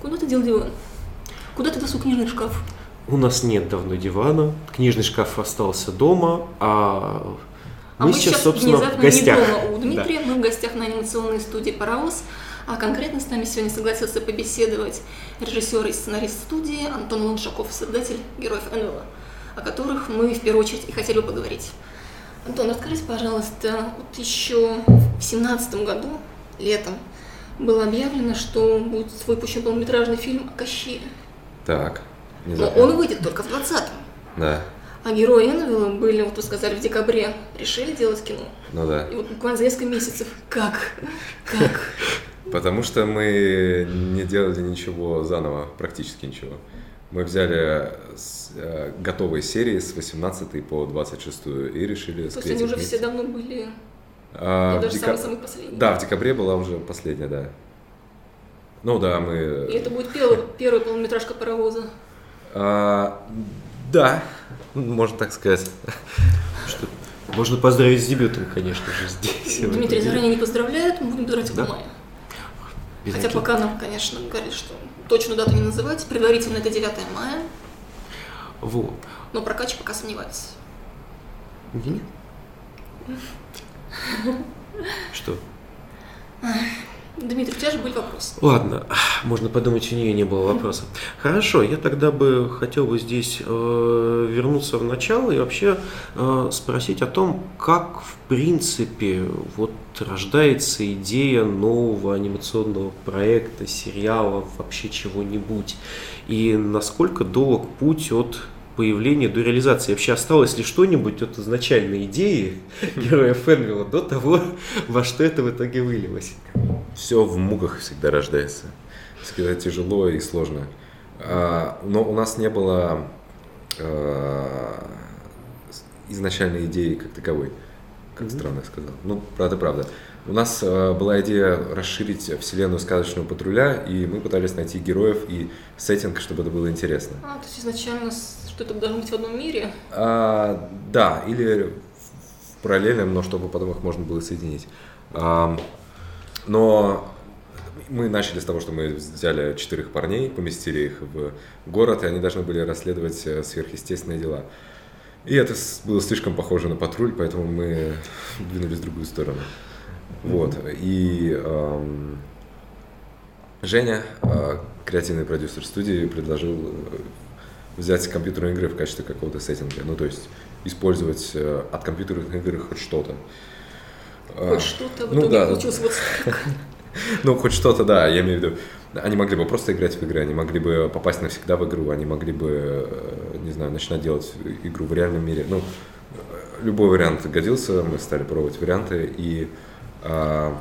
Куда ты дел диван? Куда ты досу книжный шкаф? У нас нет давно дивана, книжный шкаф остался дома, а а мы, мы сейчас, собственно, в гостях. не дома у Дмитрия, да. мы в гостях на анимационной студии «Паровоз», а конкретно с нами сегодня согласился побеседовать режиссер и сценарист студии Антон Луншаков, создатель «Героев НЛО», о которых мы в первую очередь и хотели бы поговорить. Антон, расскажите, пожалуйста, вот еще в семнадцатом году, летом, было объявлено, что будет выпущен полнометражный фильм о Кащее. Так. Но он выйдет только в 20-м. Да. А герои Энвилла были, вот вы сказали, в декабре решили делать кино. Ну да. И вот буквально за несколько месяцев. Как? Как? Потому что мы не делали ничего заново, практически ничего. Мы взяли э, готовые серии с 18 по 26 и решили То есть они уже все давно были? А, даже дека... самые-самые последние? Да, в декабре была уже последняя, да. Ну да, мы... И это будет первый, первая полнометражка паровоза? А, да, можно так сказать. Что, можно поздравить с дебютом, конечно же, здесь. Дмитрий заранее не поздравляет, мы будем говорить да? в мае. Без Хотя пока нам, конечно, говорит, что точную дату не называть. Предварительно это 9 мая. Вот. Но прокач пока сомневается. Нет. Что? Дмитрий, у тебя же были вопросы. Ладно, можно подумать, у нее не было вопросов. Хорошо, я тогда бы хотел бы здесь э, вернуться в начало и вообще э, спросить о том, как в принципе вот рождается идея нового анимационного проекта, сериала, вообще чего-нибудь, и насколько долг путь от появления до реализации? Вообще осталось ли что-нибудь от изначальной идеи героя Фенвилла до того, во что это в итоге вылилось? Все в муках всегда рождается. Всегда тяжело и сложно. А, но у нас не было а, изначальной идеи как таковой. Как странно сказал. Ну, правда, правда. У нас э, была идея расширить вселенную сказочного патруля, и мы пытались найти героев и сеттинг, чтобы это было интересно. А, то есть изначально что это должно быть в одном мире? А, да, или в параллельном, но чтобы потом их можно было соединить. А, но мы начали с того, что мы взяли четырех парней, поместили их в город, и они должны были расследовать э, сверхъестественные дела. И это было слишком похоже на патруль, поэтому мы двинулись в другую сторону. Вот. И эм, Женя, э, креативный продюсер студии, предложил э, взять компьютерные игры в качестве какого-то сеттинга. Ну, то есть использовать э, от компьютерных игр хоть что-то. Хоть а, что-то, в ну, да. получилось вот Ну, хоть что-то, да, я имею в виду. Они могли бы просто играть в игры, они могли бы попасть навсегда в игру, они могли бы, э, не знаю, начинать делать игру в реальном мире. Ну, любой вариант годился, мы стали пробовать варианты, и, а,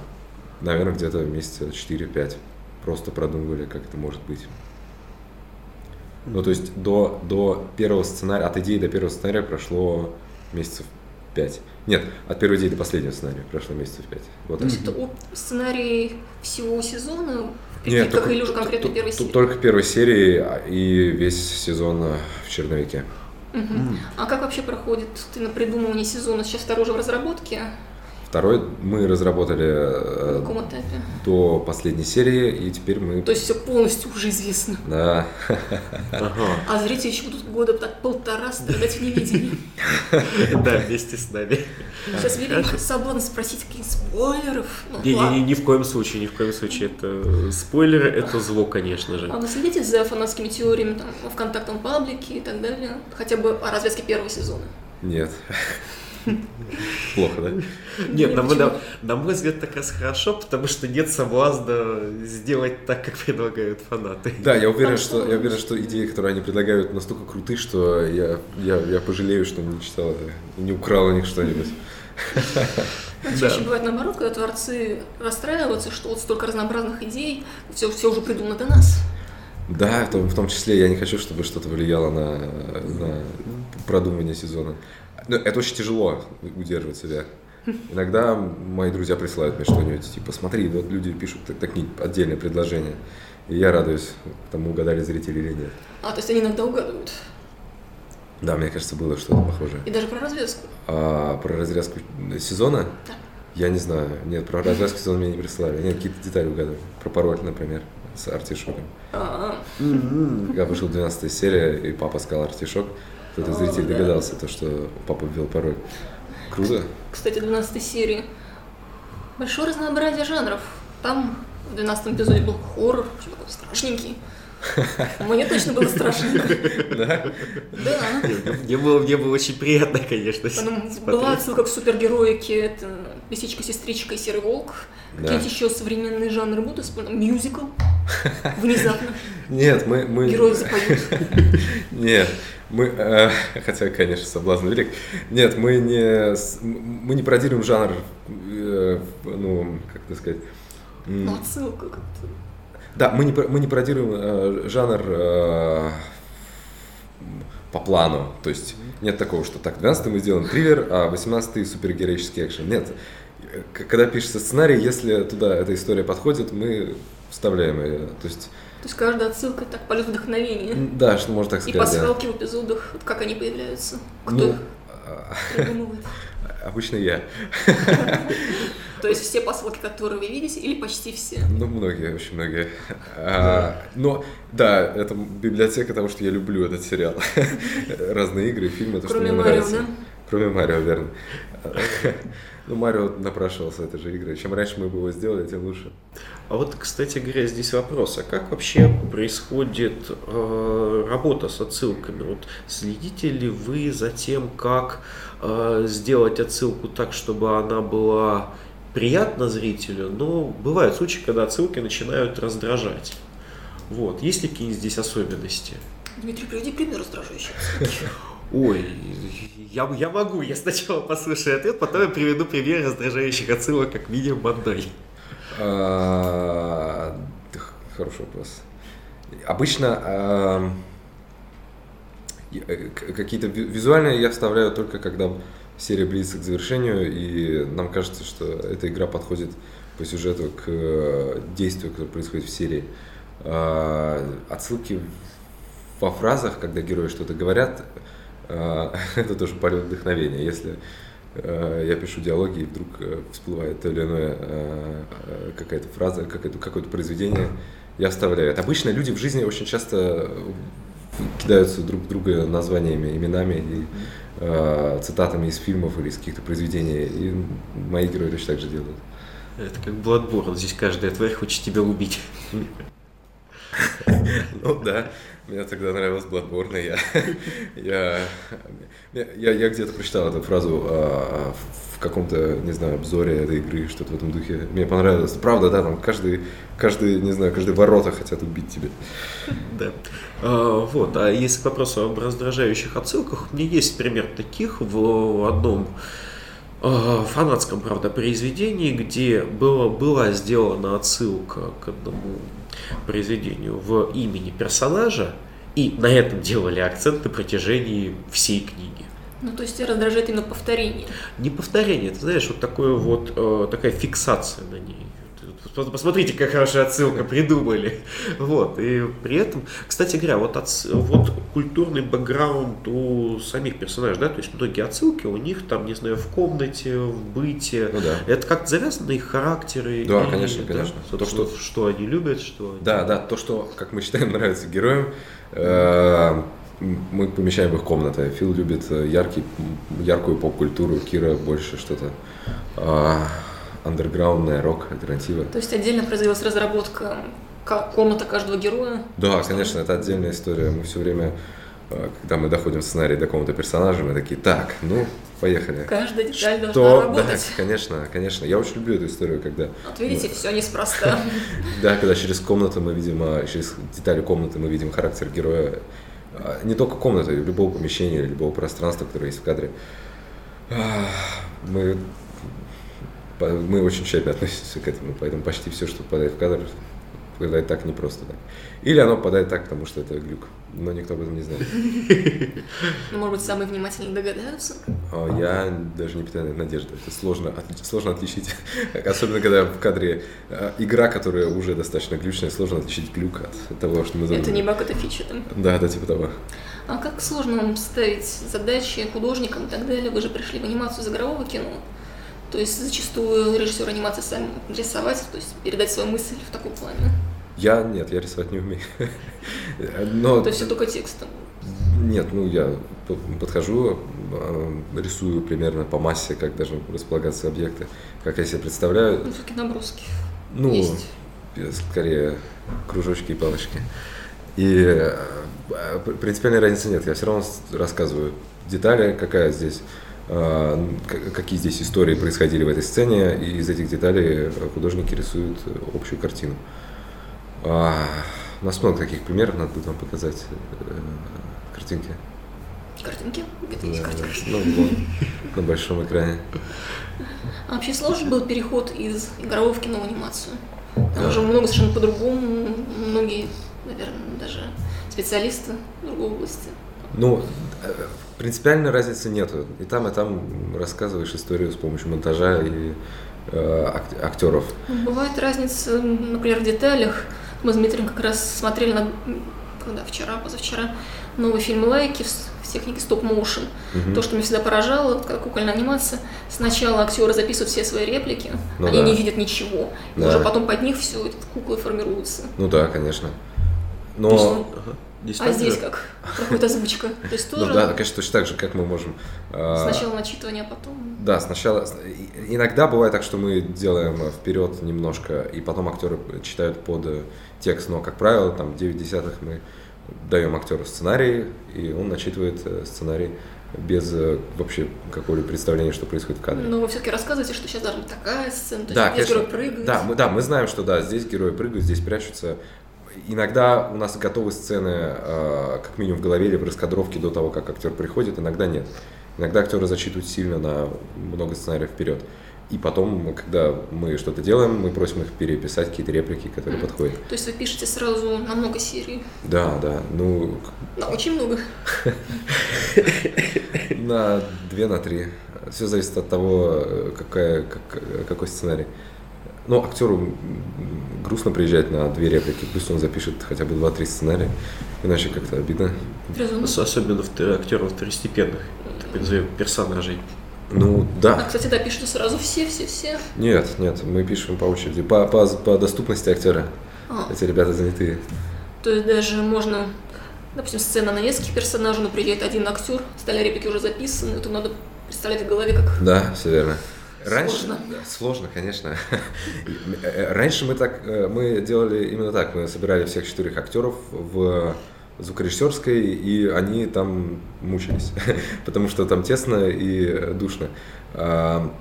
наверное, где-то месяца 4-5 просто продумывали, как это может быть. Ну, то есть до, до первого сценария, от идеи до первого сценария прошло месяцев пять. Нет, от первой идеи до последнего сценария прошло месяцев пять. Вот то есть сценарий всего сезона в Нет, только, или уже конкретно первой серии? Только первой серии а, и весь сезон в Черновике. Угу. А как вообще проходит ты на придумывание сезона? Сейчас второй уже в разработке? Второй мы разработали э, до последней серии, и теперь мы... То есть все полностью уже известно. Да. А зрители еще будут года так полтора страдать в невидении. Да, вместе с нами. Сейчас великий соблазн спросить каких спойлеров. Ну, не, ни в коем случае, ни в коем случае. Это спойлеры, это зло, конечно же. А вы следите за фанатскими теориями там, в контактном паблике и так далее? Хотя бы о развязке первого сезона? Нет. Плохо, да? Нет, на, на, на мой взгляд, так раз хорошо, потому что нет соблазна сделать так, как предлагают фанаты. Да, я уверен, что, я уверен, что идеи, которые они предлагают, настолько круты, что я, я, я пожалею, что не читал, не украл у них что-нибудь. Чаще бывает наоборот, когда творцы расстраиваются, что вот столько разнообразных идей, все, все уже придумано до нас. Да, в том, в том числе я не хочу, чтобы что-то влияло на, на продумывание сезона. Ну, это очень тяжело удерживать себя. Иногда мои друзья присылают мне что-нибудь, типа, смотри, вот люди пишут такие отдельные предложения. И я радуюсь, тому угадали зрители или нет. А, то есть они иногда угадывают? Да, мне кажется, было что-то похожее. И даже про развязку? А, про развязку сезона? Да. Я не знаю. Нет, про развязку сезона мне не присылали. Нет, какие-то детали угадывали. Про пароль, например, с артишоком. Когда вышла 12 серия, и папа сказал артишок, кто-то зритель догадался, то, что папа ввел пароль. Круто. Кстати, 12 серии. Большое разнообразие жанров. Там в 12 эпизоде был хоррор, такой страшненький. Мне точно было страшно. Да? Да. Мне было, мне было очень приятно, конечно. Потом была отсылка к супергероике, это Лисичка, Сестричка и Серый Волк. Да. Какие-то еще современные жанры будут использованы? Мюзикл. Внезапно. Нет, мы... мы... Герои запоют. Нет, мы, э, хотя, конечно, соблазн велик. Нет, мы не, мы не пародируем жанр, э, ну, как это сказать, Ну, отсылка как-то. да, мы не, мы не пародируем э, жанр э, по плану, то есть нет такого, что так, 12 мы сделаем триллер, а 18 супергероический экшен. Нет, когда пишется сценарий, если туда эта история подходит, мы вставляем ее, то есть, То есть каждая отсылка так полет вдохновения. да, что можно так И сказать. да. пасхалки в эпизодах, как они появляются. Кто Ну, их а, придумывает. обычно я. То есть все посылки, которые вы видите, или почти все. Ну, многие, очень многие. А, но, да, это библиотека того, что я люблю этот сериал. Разные игры, фильмы, то, что Кроме мне Марио, нравится. да? Кроме Марио, верно. Ну, Марио напрашивался, это же игры. Чем раньше мы бы его сделали, тем лучше. А вот, кстати говоря, здесь вопрос, а как вообще происходит э, работа с отсылками? Вот следите ли вы за тем, как э, сделать отсылку так, чтобы она была приятна зрителю, но бывают случаи, когда отсылки начинают раздражать. Вот. Есть ли какие-нибудь здесь особенности? Дмитрий, приведи пример раздражающий. Ой, я, я могу, я сначала послушаю ответ, потом я приведу пример раздражающих отсылок, как. А, х- Хороший вопрос. Обычно а, э, какие-то ви- визуальные я вставляю только когда серия близится к завершению, и нам кажется, что эта игра подходит по сюжету к э, действию, которое происходит в серии. А, Отсылки во фразах, когда герои что-то говорят, это тоже полет вдохновения. Если э, я пишу диалоги, и вдруг э, всплывает то или иное э, какая-то фраза, какое-то, произведение, я вставляю. Это обычно люди в жизни очень часто кидаются друг друга названиями, именами и э, цитатами из фильмов или из каких-то произведений. И мои герои точно так же делают. Это как Bloodborne, здесь каждая тварь хочет тебя убить. Ну да, мне тогда нравилось Bloodborne, я, я, я, я где-то прочитал эту фразу а, в каком-то, не знаю, обзоре этой игры, что-то в этом духе. Мне понравилось. Правда, да, там каждый, каждый, не знаю, каждый ворота хотят убить тебя. Да. А, вот, а если к вопросу об раздражающих отсылках, у меня есть пример таких в одном а, фанатском, правда, произведении, где было, была сделана отсылка к одному произведению в имени персонажа, и на этом делали акцент на протяжении всей книги. Ну, то есть тебя раздражает именно повторение. Не повторение, ты знаешь, вот такое вот, э, такая фиксация на ней. Посмотрите, какая хорошая отсылка придумали. Вот, и при этом, кстати говоря, вот, отс- вот культурный бэкграунд у самих персонажей, да, то есть многие отсылки у них там, не знаю, в комнате, в быте. Ну да. Это как завязано на их характеры. Да, и, конечно, конечно. То, То, что, что- они любят, что Да, да, то, что, как мы считаем, нравится героям, э, мы помещаем в их комнаты. Фил любит э, яркий, яркую поп-культуру, Кира больше что-то а, андерграундное, рок, альтернатива. То есть отдельно произвелась разработка ка- комната каждого героя. Да, конечно, это отдельная история. Мы все время, э, когда мы доходим в сценарий до какого-то персонажа, мы такие, так, ну, поехали. Каждая деталь должна Что? Да, работать. конечно, конечно. Я очень люблю эту историю, когда, Вот видите, все неспроста. да, когда через комнату мы видим, а, через детали комнаты мы видим характер героя. А, Не только комнаты, любого помещения, любого пространства, которое есть в кадре. А, Мы, мы очень тщательно относимся к этому, поэтому почти все, что попадает в кадр, попадает так не просто так. Или оно попадает так, потому что это глюк, но никто об этом не знает. Ну, может быть, самые внимательные догадаются. А, Я даже не питаю надежды. Это сложно, сложно отличить. Особенно, когда в кадре э, игра, которая уже достаточно глючная, сложно отличить глюк от того, что мы Это не баг, это фича там. Да, да, типа того. А как сложно вам ставить задачи художникам и так далее? Вы же пришли в анимацию из игрового кино. То есть зачастую режиссер анимации сам рисовать, то есть передать свою мысль в таком плане. Я нет, я рисовать не умею. Но... То есть все только текстом? Нет, ну я подхожу, а, рисую примерно по массе, как должны располагаться объекты, как я себе представляю. Ну, все-таки наброски. Ну, есть. скорее кружочки и палочки. И а, принципиальной разницы нет. Я все равно рассказываю детали, какая здесь какие здесь истории происходили в этой сцене, и из этих деталей художники рисуют общую картину. У нас много таких примеров, надо будет вам показать э, картинки. Картинки? Где-то есть картинки. Ну, вот, на большом экране. А вообще сложный был переход из игрового в кино в анимацию? Там да. уже много совершенно по-другому, многие, наверное, даже специалисты в другой области. Ну, э, принципиальной разницы нету. И там, и там рассказываешь историю с помощью монтажа и э, актеров. Бывает разница, например, в деталях. Мы с Дмитрием как раз смотрели на когда вчера, позавчера, новый фильм Лайки в технике стоп-моушен. Угу. То, что меня всегда поражало, как кукольная анимация, сначала актеры записывают все свои реплики, ну, они да. не видят ничего, да. и уже потом под них все эти куклы формируются. Ну да, конечно. Но... Здесь а здесь же? как? Проходит озвучка. То есть тоже... Ну да, конечно, точно так же, как мы можем... А, сначала начитывание, а потом... Да, сначала... Иногда бывает так, что мы делаем вперед немножко, и потом актеры читают под текст, но, как правило, там 9 десятых мы даем актеру сценарий, и он начитывает э, сценарий без э, вообще какого-либо представления, что происходит в кадре. Но вы все-таки рассказываете, что сейчас должна быть такая сцена, то да, здесь конечно, герой прыгает. Да мы, да, мы знаем, что да, здесь герои прыгают, здесь прячутся. Иногда у нас готовы сцены, э, как минимум в голове или в раскадровке до того, как актер приходит, иногда нет. Иногда актеры зачитывают сильно на много сценариев вперед. И потом, когда мы что-то делаем, мы просим их переписать какие-то реплики, которые mm. подходят. То есть вы пишете сразу на много серий? Да, да. Ну... На очень много. На две, на три. Все зависит от того, какая, как, какой сценарий. Ну, актеру грустно приезжать на две реплики, пусть он запишет хотя бы два-три сценария, иначе как-то обидно. Особенно актеров второстепенных, персонажей. Ну, да. А, кстати, да, пишете сразу все-все-все? Нет, нет, мы пишем по очереди, по, по, по доступности актера. А. Эти ребята занятые. То есть даже можно, допустим, сцена на нескольких персонажей, но приезжает один актер, стали реплики уже записаны, это надо представлять в голове как... Да, все верно. Раньше, сложно. Да, сложно, конечно. Раньше мы так, э, мы делали именно так, мы собирали всех четырех актеров в звукорежиссерской, и они там мучились, потому что там тесно и душно, а,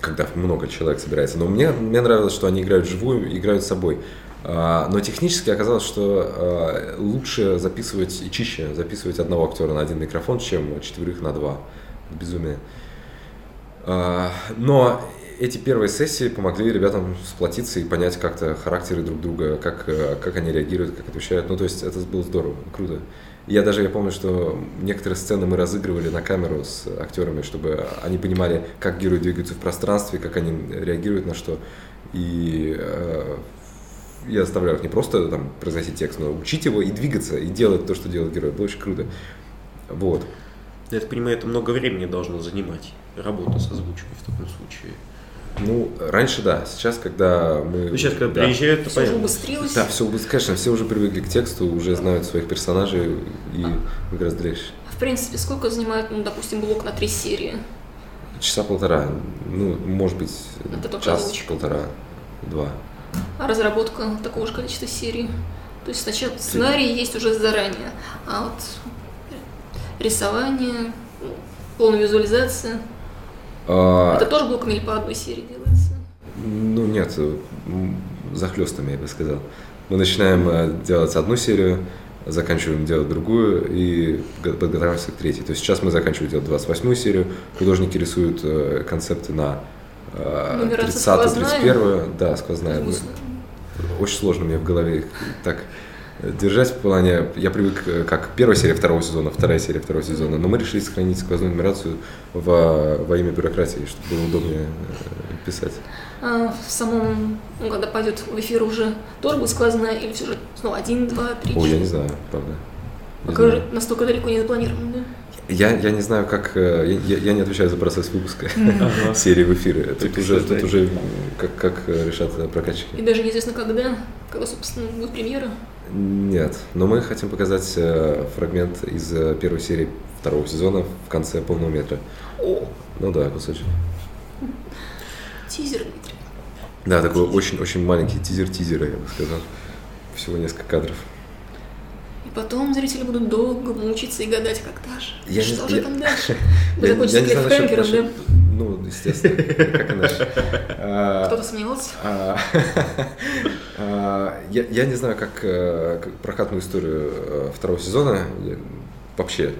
когда много человек собирается. Но мне, мне нравилось, что они играют живую, играют с собой. А, но технически оказалось, что а, лучше записывать и чище записывать одного актера на один микрофон, чем четверых на два. Безумие. Но эти первые сессии помогли ребятам сплотиться и понять как-то характеры друг друга, как, э, как они реагируют, как отвечают. Ну, то есть это было здорово, круто. Я даже я помню, что некоторые сцены мы разыгрывали на камеру с актерами, чтобы они понимали, как герои двигаются в пространстве, как они реагируют на что. И э, я заставляю их не просто там произносить текст, но учить его и двигаться, и делать то, что делает герой. Было очень круто. Вот. Я так понимаю, это много времени должно занимать, работа с озвучкой в таком случае. Ну, раньше да. Сейчас, когда мы... Ну, сейчас, когда да, приезжают, то все понятно. убыстрилось. Да, все убыстрилось. Конечно, все уже привыкли к тексту, уже знают своих персонажей и а. гораздо легче. В принципе, сколько занимает, ну, допустим, блок на три серии? Часа полтора. Ну, может быть, Это час, полтора, два. А разработка такого же количества серий? То есть сначала сценарий есть уже заранее, а вот рисование, полная визуализация – а... Это тоже блоками или по одной серии делается? Ну нет, захлестами, я бы сказал. Мы начинаем э, делать одну серию, заканчиваем делать другую и подготавливаемся к третьей. То есть сейчас мы заканчиваем делать 28 серию, художники рисуют э, концепты на 30-31. Ну, да, сквозная. Очень сложно мне в голове так держать в плане, я привык э, как первая серия второго сезона, вторая серия второго сезона, но мы решили сохранить сквозную нумерацию во, во имя бюрократии, чтобы было удобнее э, писать. А в самом, ну, когда пойдет в эфир уже тоже будет сквозная или все же снова один, два, три, Ой, я не знаю, правда. Пока уже настолько далеко не запланировано, да? Я, я не знаю, как... э, Я, я не отвечаю за процесс выпуска серии в эфире. Тут уже, тут уже как, как решат прокатчики. И даже неизвестно когда, когда, собственно, будет премьера. Нет, но мы хотим показать э, фрагмент из э, первой серии второго сезона в конце полного метра. О, Ну да, кусочек. тизер, Дмитрий. Да, такой очень-очень маленький тизер тизера, я бы сказал. Всего несколько кадров. И потом зрители будут долго мучиться и гадать, когда же. Я не- что же я- там дальше? Вы закончите не насчет- клиффхенгером, да? Ну, естественно, как иначе. А, Кто-то сомневался? а, Я я не знаю, как э, как прокатную историю э, второго сезона вообще.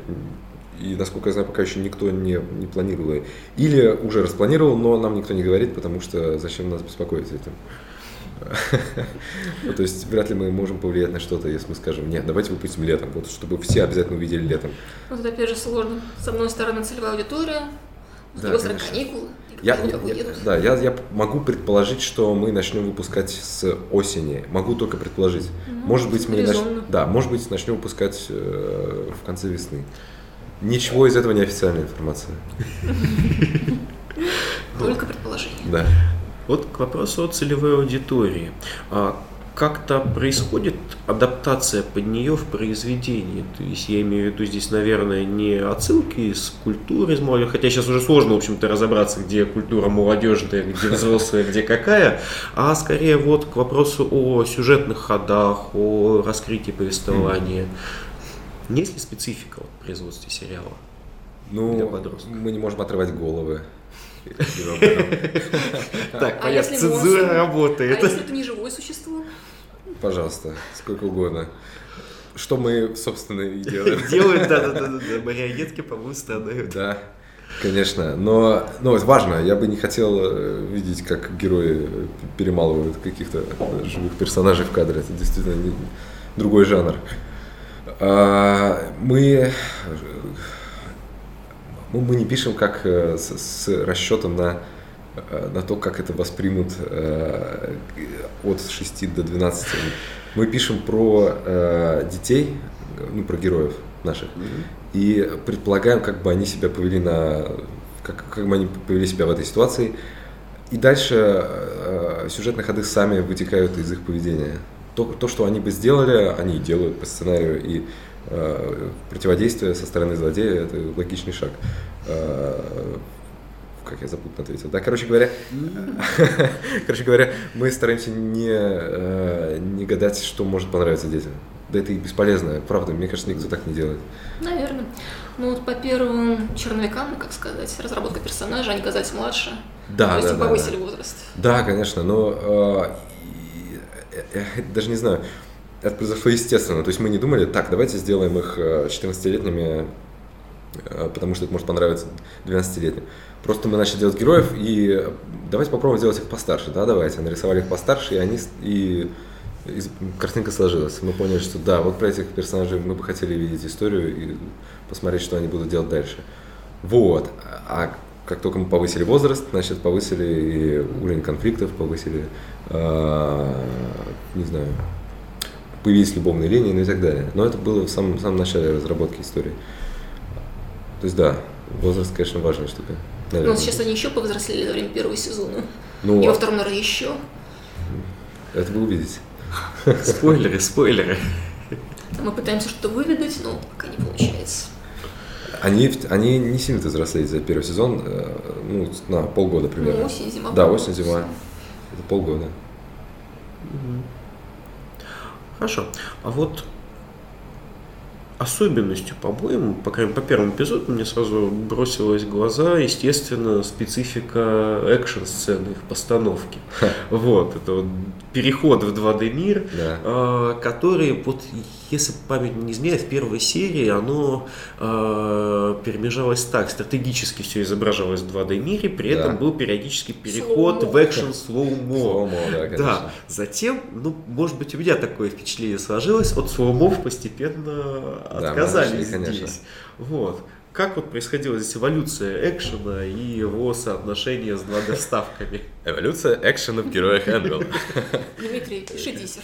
И, насколько я знаю, пока еще никто не, не планировал. Или уже распланировал, но нам никто не говорит, потому что зачем нас беспокоить этим. Ну, То есть вряд ли мы можем повлиять на что-то, если мы скажем, нет, давайте выпустим летом, вот чтобы все обязательно увидели летом. Вот это опять же сложно. С одной стороны целевая аудитория, с другой стороны каникулы. Я, я- да, я, я могу предположить, что мы начнем выпускать с осени. Могу только предположить. Ну, может быть, мы нач- да, может быть, начнем выпускать э, в конце весны. Ничего из этого не официальная информация. Только предположение. Да. Вот к вопросу о целевой аудитории. А как-то происходит адаптация под нее в произведении? То есть я имею в виду здесь, наверное, не отсылки из культуры, из молодежи, хотя сейчас уже сложно, в общем-то, разобраться, где культура молодежная, где взрослая, где какая, а скорее вот к вопросу о сюжетных ходах, о раскрытии повествования. Есть ли специфика вот в производстве сериала? Ну, подростков. мы не можем отрывать головы. Так, А если цензура монстр? А работает. если это не живое существо? Пожалуйста, сколько угодно. Что мы, собственно, и делаем. Делают, да-да-да, марионетки, по-моему, страдают. Да, конечно. Но, но это важно. Я бы не хотел э, видеть, как герои э, перемалывают каких-то э, живых персонажей в кадре. Это действительно не- другой жанр. А, Мы, ну, мы не пишем как с, с расчетом на, на то, как это воспримут э, от 6 до 12. Мы пишем про э, детей, ну, про героев наших, и предполагаем, как бы они себя повели на, как, как бы они повели себя в этой ситуации. И дальше э, сюжетные ходы сами вытекают из их поведения. То, то, что они бы сделали, они делают по сценарию, и э, противодействие со стороны злодея – это логичный шаг. Как я запутанно ответил. Да, короче говоря, короче говоря, мы стараемся не, э, не гадать, что может понравиться детям. Да это и бесполезно, правда, мне кажется, никто так не делает. Наверное. Ну вот по первым черновикам, как сказать, разработка персонажа, они казались младше. Да, То есть да, им да, повысили да. возраст. Да, конечно, но э, э, э, даже не знаю, это произошло естественно. То есть мы не думали, так, давайте сделаем их э, 14-летними, э, потому что это может понравиться 12-летним. Просто мы начали делать героев, и давайте попробуем сделать их постарше. Да, давайте. Нарисовали их постарше, и они и, и картинка сложилась. Мы поняли, что да, вот про этих персонажей мы бы хотели видеть историю и посмотреть, что они будут делать дальше. Вот. А как только мы повысили возраст, значит, повысили и уровень конфликтов, повысили, э, не знаю, появились любовные линии, ну и так далее. Но это было в самом, в самом начале разработки истории. То есть да, возраст, конечно, важная штука. Ну наверное. вот сейчас они еще повзрослели за время первого сезона. Ну, И во втором, наверное, еще. это вы увидите. Спойлеры, спойлеры. Мы пытаемся что-то выведать, но пока не получается. Они, они не сильно взрослеют за первый сезон, э, ну, на полгода примерно. Ну, осень, зима. Да, осень, зима. Это полгода. Хорошо. А вот особенностью, по-моему, по крайней мере, по первому эпизоду мне сразу бросилась в глаза, естественно, специфика экшн-сцены, их постановки. Вот, это вот переход в 2D мир, Да. а, который, вот, если память не изменяет, в первой серии оно а, перемежалось так, стратегически все изображалось в 2D мире, при Да. этом был периодический переход Slow-mo. в экшен slow-mo. Slow-mo, да, конечно. Да, затем, ну, может быть, у меня такое впечатление сложилось, от slow-mo в постепенно Да, отказались отошли, конечно. здесь. Вот. как вот происходила здесь эволюция экшена и его соотношение с 2D-вставками? Эволюция экшена в героях Энвилл. Дмитрий, пиши диссер.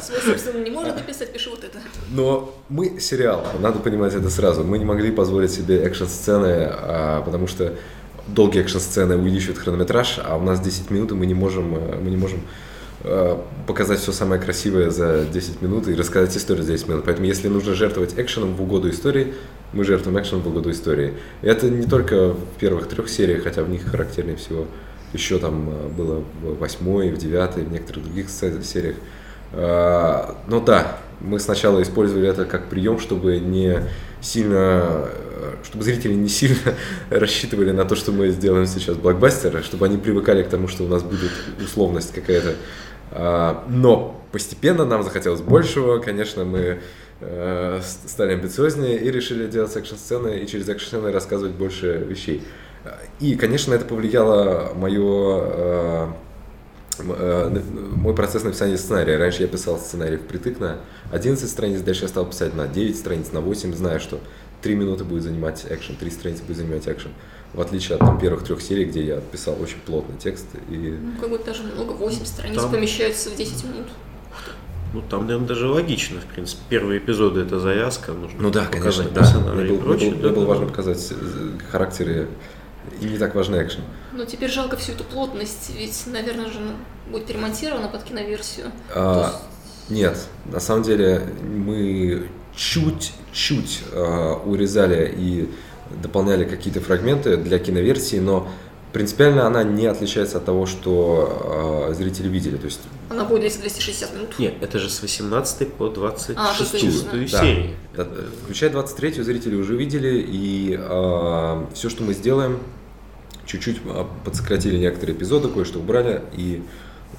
Свой собственно не может написать, пиши вот это. Но мы сериал, надо понимать это сразу. Мы не могли позволить себе экшн-сцены, а, потому что долгие экшн-сцены увеличивают хронометраж, а у нас 10 минут, и мы не можем, э, мы не можем показать все самое красивое за 10 минут и рассказать историю за 10 минут. Поэтому если нужно жертвовать экшеном в угоду истории, мы жертвуем экшеном в угоду истории. И это не только в первых трех сериях, хотя в них характернее всего еще там э, было в восьмой, в девятой, в некоторых других сериях. Но да, мы сначала использовали это как прием, чтобы не сильно чтобы зрители не сильно рассчитывали на то, что мы сделаем сейчас блокбастер, чтобы они привыкали к тому, что у нас будет условность какая-то. А, но постепенно нам захотелось большего, конечно, мы э, стали амбициознее и решили делать экшн-сцены и через экшн-сцены рассказывать больше вещей. И, конечно, это повлияло мое э, э, мой процесс написания сценария. Раньше я писал сценарий впритык на 11 страниц, дальше я стал писать на 9 страниц, на 8, зная, что три минуты будет занимать экшен, три страницы будет занимать экшен. В отличие от там, первых трех серий, где я писал очень плотный текст. И... Ну, как будто даже много, 8 страниц там... помещаются в 10 минут. Ну, там, наверное, даже логично, в принципе. Первые эпизоды это завязка, нужно Ну да, конечно, да. Мне, был, прочее, мне, был, да, было да, важно показать э, характеры и не так важный экшен. Но теперь жалко всю эту плотность, ведь, наверное же, будет ремонтировано под киноверсию. А, есть... Нет, на самом деле мы чуть-чуть э, урезали и дополняли какие-то фрагменты для киноверсии, но принципиально она не отличается от того, что э, зрители видели. То есть... Она будет длиться 260 минут? Нет, это же с 18 по 26 а, да. серии. Да, включая 23 зрители уже видели, и э, все, что мы сделаем, чуть-чуть подсократили некоторые эпизоды, кое-что убрали, и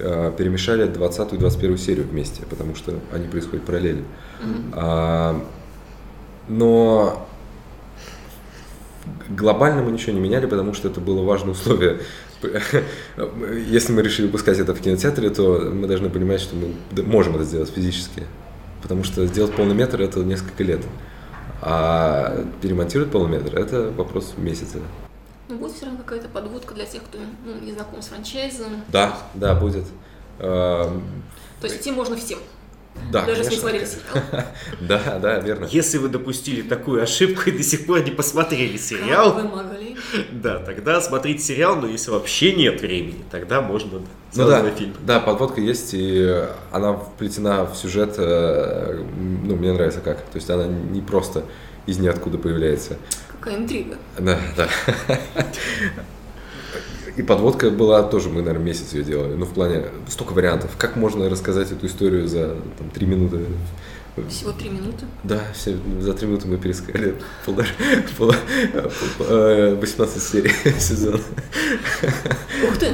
Э, перемешали 20 и 21 серию вместе, потому что они происходят параллельно. Mm-hmm. А, но глобально мы ничего не меняли, потому что это было важное условие. Если мы решили выпускать это в кинотеатре, то мы должны понимать, что мы можем это сделать физически. Потому что сделать полный метр это несколько лет. А перемонтировать полный метр это вопрос месяца. Но будет все равно какая-то подводка для тех, кто ну, не знаком с франчайзом. Да, да, будет. То есть идти можно всем. Да, Даже конечно. смотрели сериал. Да, да, верно. Если вы допустили такую ошибку и до сих пор не посмотрели сериал, вы могли. да, тогда смотрите сериал, но если вообще нет времени, тогда можно ну да, фильм. Да, подводка есть, и она вплетена в сюжет, э, ну, мне нравится как. То есть она не просто из ниоткуда появляется. Какая интрига. Да, да. И подводка была тоже, мы, наверное, месяц ее делали. Ну, в плане, столько вариантов. Как можно рассказать эту историю за там, три минуты? Всего три минуты? Да, все, за три минуты мы пересказали полтора, пол, 18 э, серий сезона. Ух ты!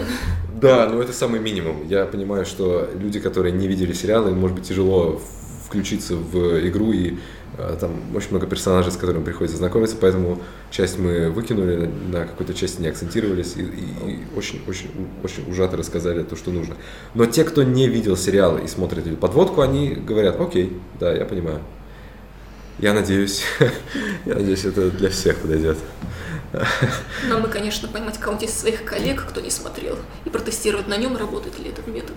Да, но это самый минимум. Я понимаю, что люди, которые не видели сериалы, им может быть тяжело включиться в игру и там очень много персонажей, с которыми приходится знакомиться, поэтому часть мы выкинули, на какой-то части не акцентировались и, и, очень, очень, очень ужато рассказали то, что нужно. Но те, кто не видел сериал и смотрит или подводку, они говорят, окей, да, я понимаю. Я надеюсь, я надеюсь, это для всех подойдет. Нам бы, конечно, понимать кого-нибудь из своих коллег, кто не смотрел, и протестировать на нем, работает ли этот метод.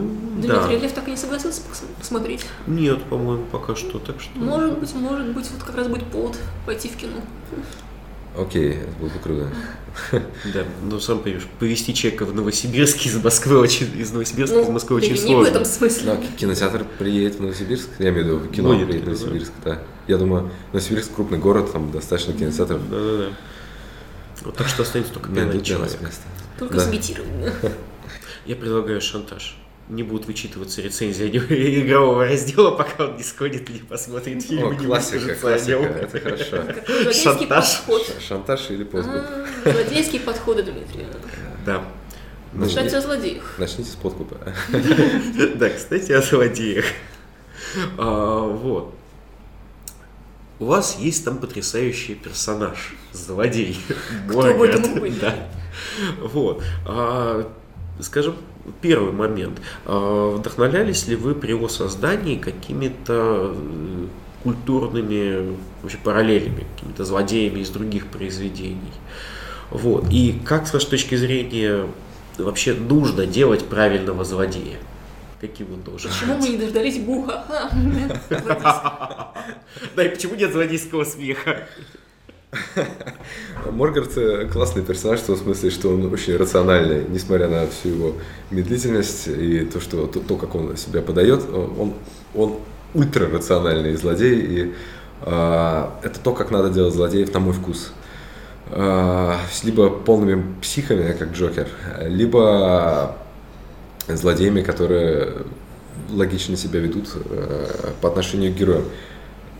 Дмитрий да. Лев так и не согласился посмотреть? Нет, по-моему, пока что, так что... Может быть, может быть, вот как раз будет повод пойти в кино. Окей, это было бы круто. Да, ну сам понимаешь, повезти человека в Новосибирск из Москвы очень, из Новосибирска ну, из Москвы очень сложно. не в этом смысле. Но кинотеатр приедет в Новосибирск, я имею в виду, кино Будет, приедет в Новосибирск, да. Я думаю, Новосибирск крупный город, там достаточно кинотеатров. Да, да, да. Вот так что останется только пять человек. Только да. сымитирование. Я предлагаю шантаж не будут вычитываться рецензии игрового раздела, пока он не сходит и не посмотрит фильм. О, классика, классика, это хорошо. Шантаж. Шантаж или подкуп. А, злодейские подходы Дмитрия. Да. Кстати, о злодеях. Начните с подкупа. Да, кстати, о злодеях. А, вот. У вас есть там потрясающий персонаж, злодей. Кто бы это мог быть, да. Вот. А, скажем, Первый момент. А, вдохновлялись ли вы при его создании какими-то э, культурными вообще параллелями, какими-то злодеями из других произведений. Вот. И как, с вашей точки зрения, вообще нужно делать правильного злодея? Каким он должен Почему мы не дождались Буха? Да, и почему нет злодейского смеха? Моргарт классный персонаж в том смысле, что он очень рациональный, несмотря на всю его медлительность и то, что, то, то как он себя подает, он, он ультрарациональный злодей, и э, это то, как надо делать злодеев, на мой вкус. Э, либо полными психами, как Джокер, либо злодеями, которые логично себя ведут э, по отношению к героям.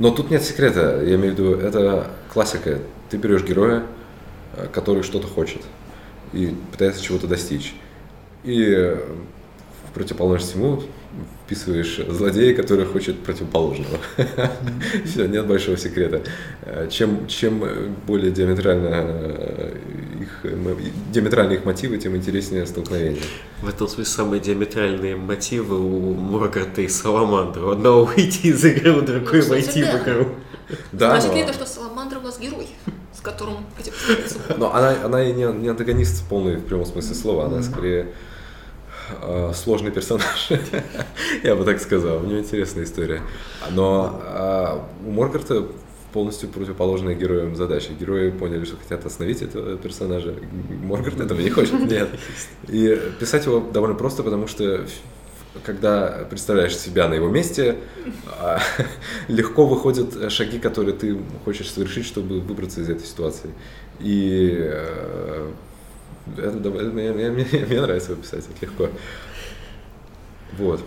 Но тут нет секрета, я имею в виду, это классика. Ты берешь героя, э, который что-то хочет и пытается чего-то достичь. И э, в противоположность ему вписываешь злодея, который хочет противоположного. Все, нет большого секрета. Э, чем, чем более диаметрально их, диаметральные их мотивы, тем интереснее столкновение. В этом смысле самые диаметральные мотивы у Моргарта и Саламандра. У одного выйти из игры, у другой войти в игру. Да, Значит ли это, что Саламандра у вас герой, с которым противостоится? Но она, она и не, не антагонист полный в прямом смысле слова, она скорее э, сложный персонаж, я бы так сказал. У него интересная история. Но э, у Моргарта полностью противоположная героям задача. Герои поняли, что хотят остановить этого персонажа. Моргарт этого не хочет, нет. И писать его довольно просто, потому что когда представляешь себя на его месте, а, легко выходят шаги, которые ты хочешь совершить, чтобы выбраться из этой ситуации. И э, это, это, мне, мне, мне нравится его писать, это легко. Вот.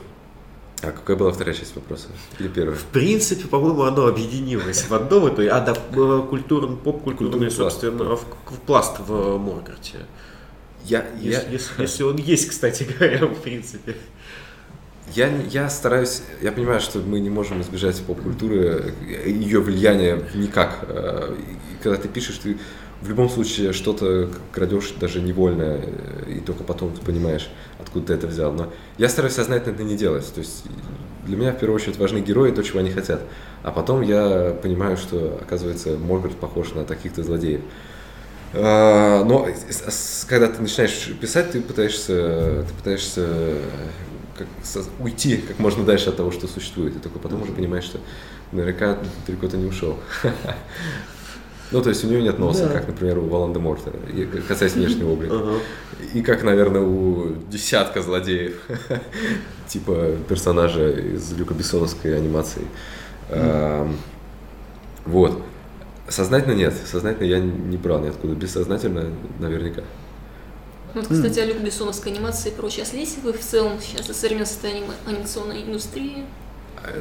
А какая была вторая часть вопроса? Или первая? В принципе, по-моему, оно объединилось в одно, это, а да, культур, поп-культурный, собственно, пласт, в, в пласт в Моргарте. Я, если, я... Если, если он есть, кстати говоря, в принципе. Я, я стараюсь, я понимаю, что мы не можем избежать поп-культуры, ее влияния никак. Э, и когда ты пишешь, ты в любом случае что-то крадешь даже невольно, и только потом ты понимаешь, откуда ты это взял. Но я стараюсь сознательно это не делать. То есть для меня в первую очередь важны герои, то, чего они хотят. А потом я понимаю, что, оказывается, Моргарт похож на таких-то злодеев. А, но когда ты начинаешь писать, ты пытаешься, ты пытаешься как, уйти как можно дальше от того, что существует. И только потом уже понимаешь, что наверняка далеко ты не ушел. Ну, то есть у него нет носа, да. как, например, у Волан-де-Морта, касаясь внешнего облика. Uh-huh. И как, наверное, у десятка злодеев, типа персонажа из Люка Бессоновской анимации. Вот. Сознательно нет. Сознательно я не брал ниоткуда. Бессознательно наверняка. Ну, вот, кстати, о Люк Бессоновской анимации и прочее. А следите вы в целом сейчас современное состояние анимационной индустрии?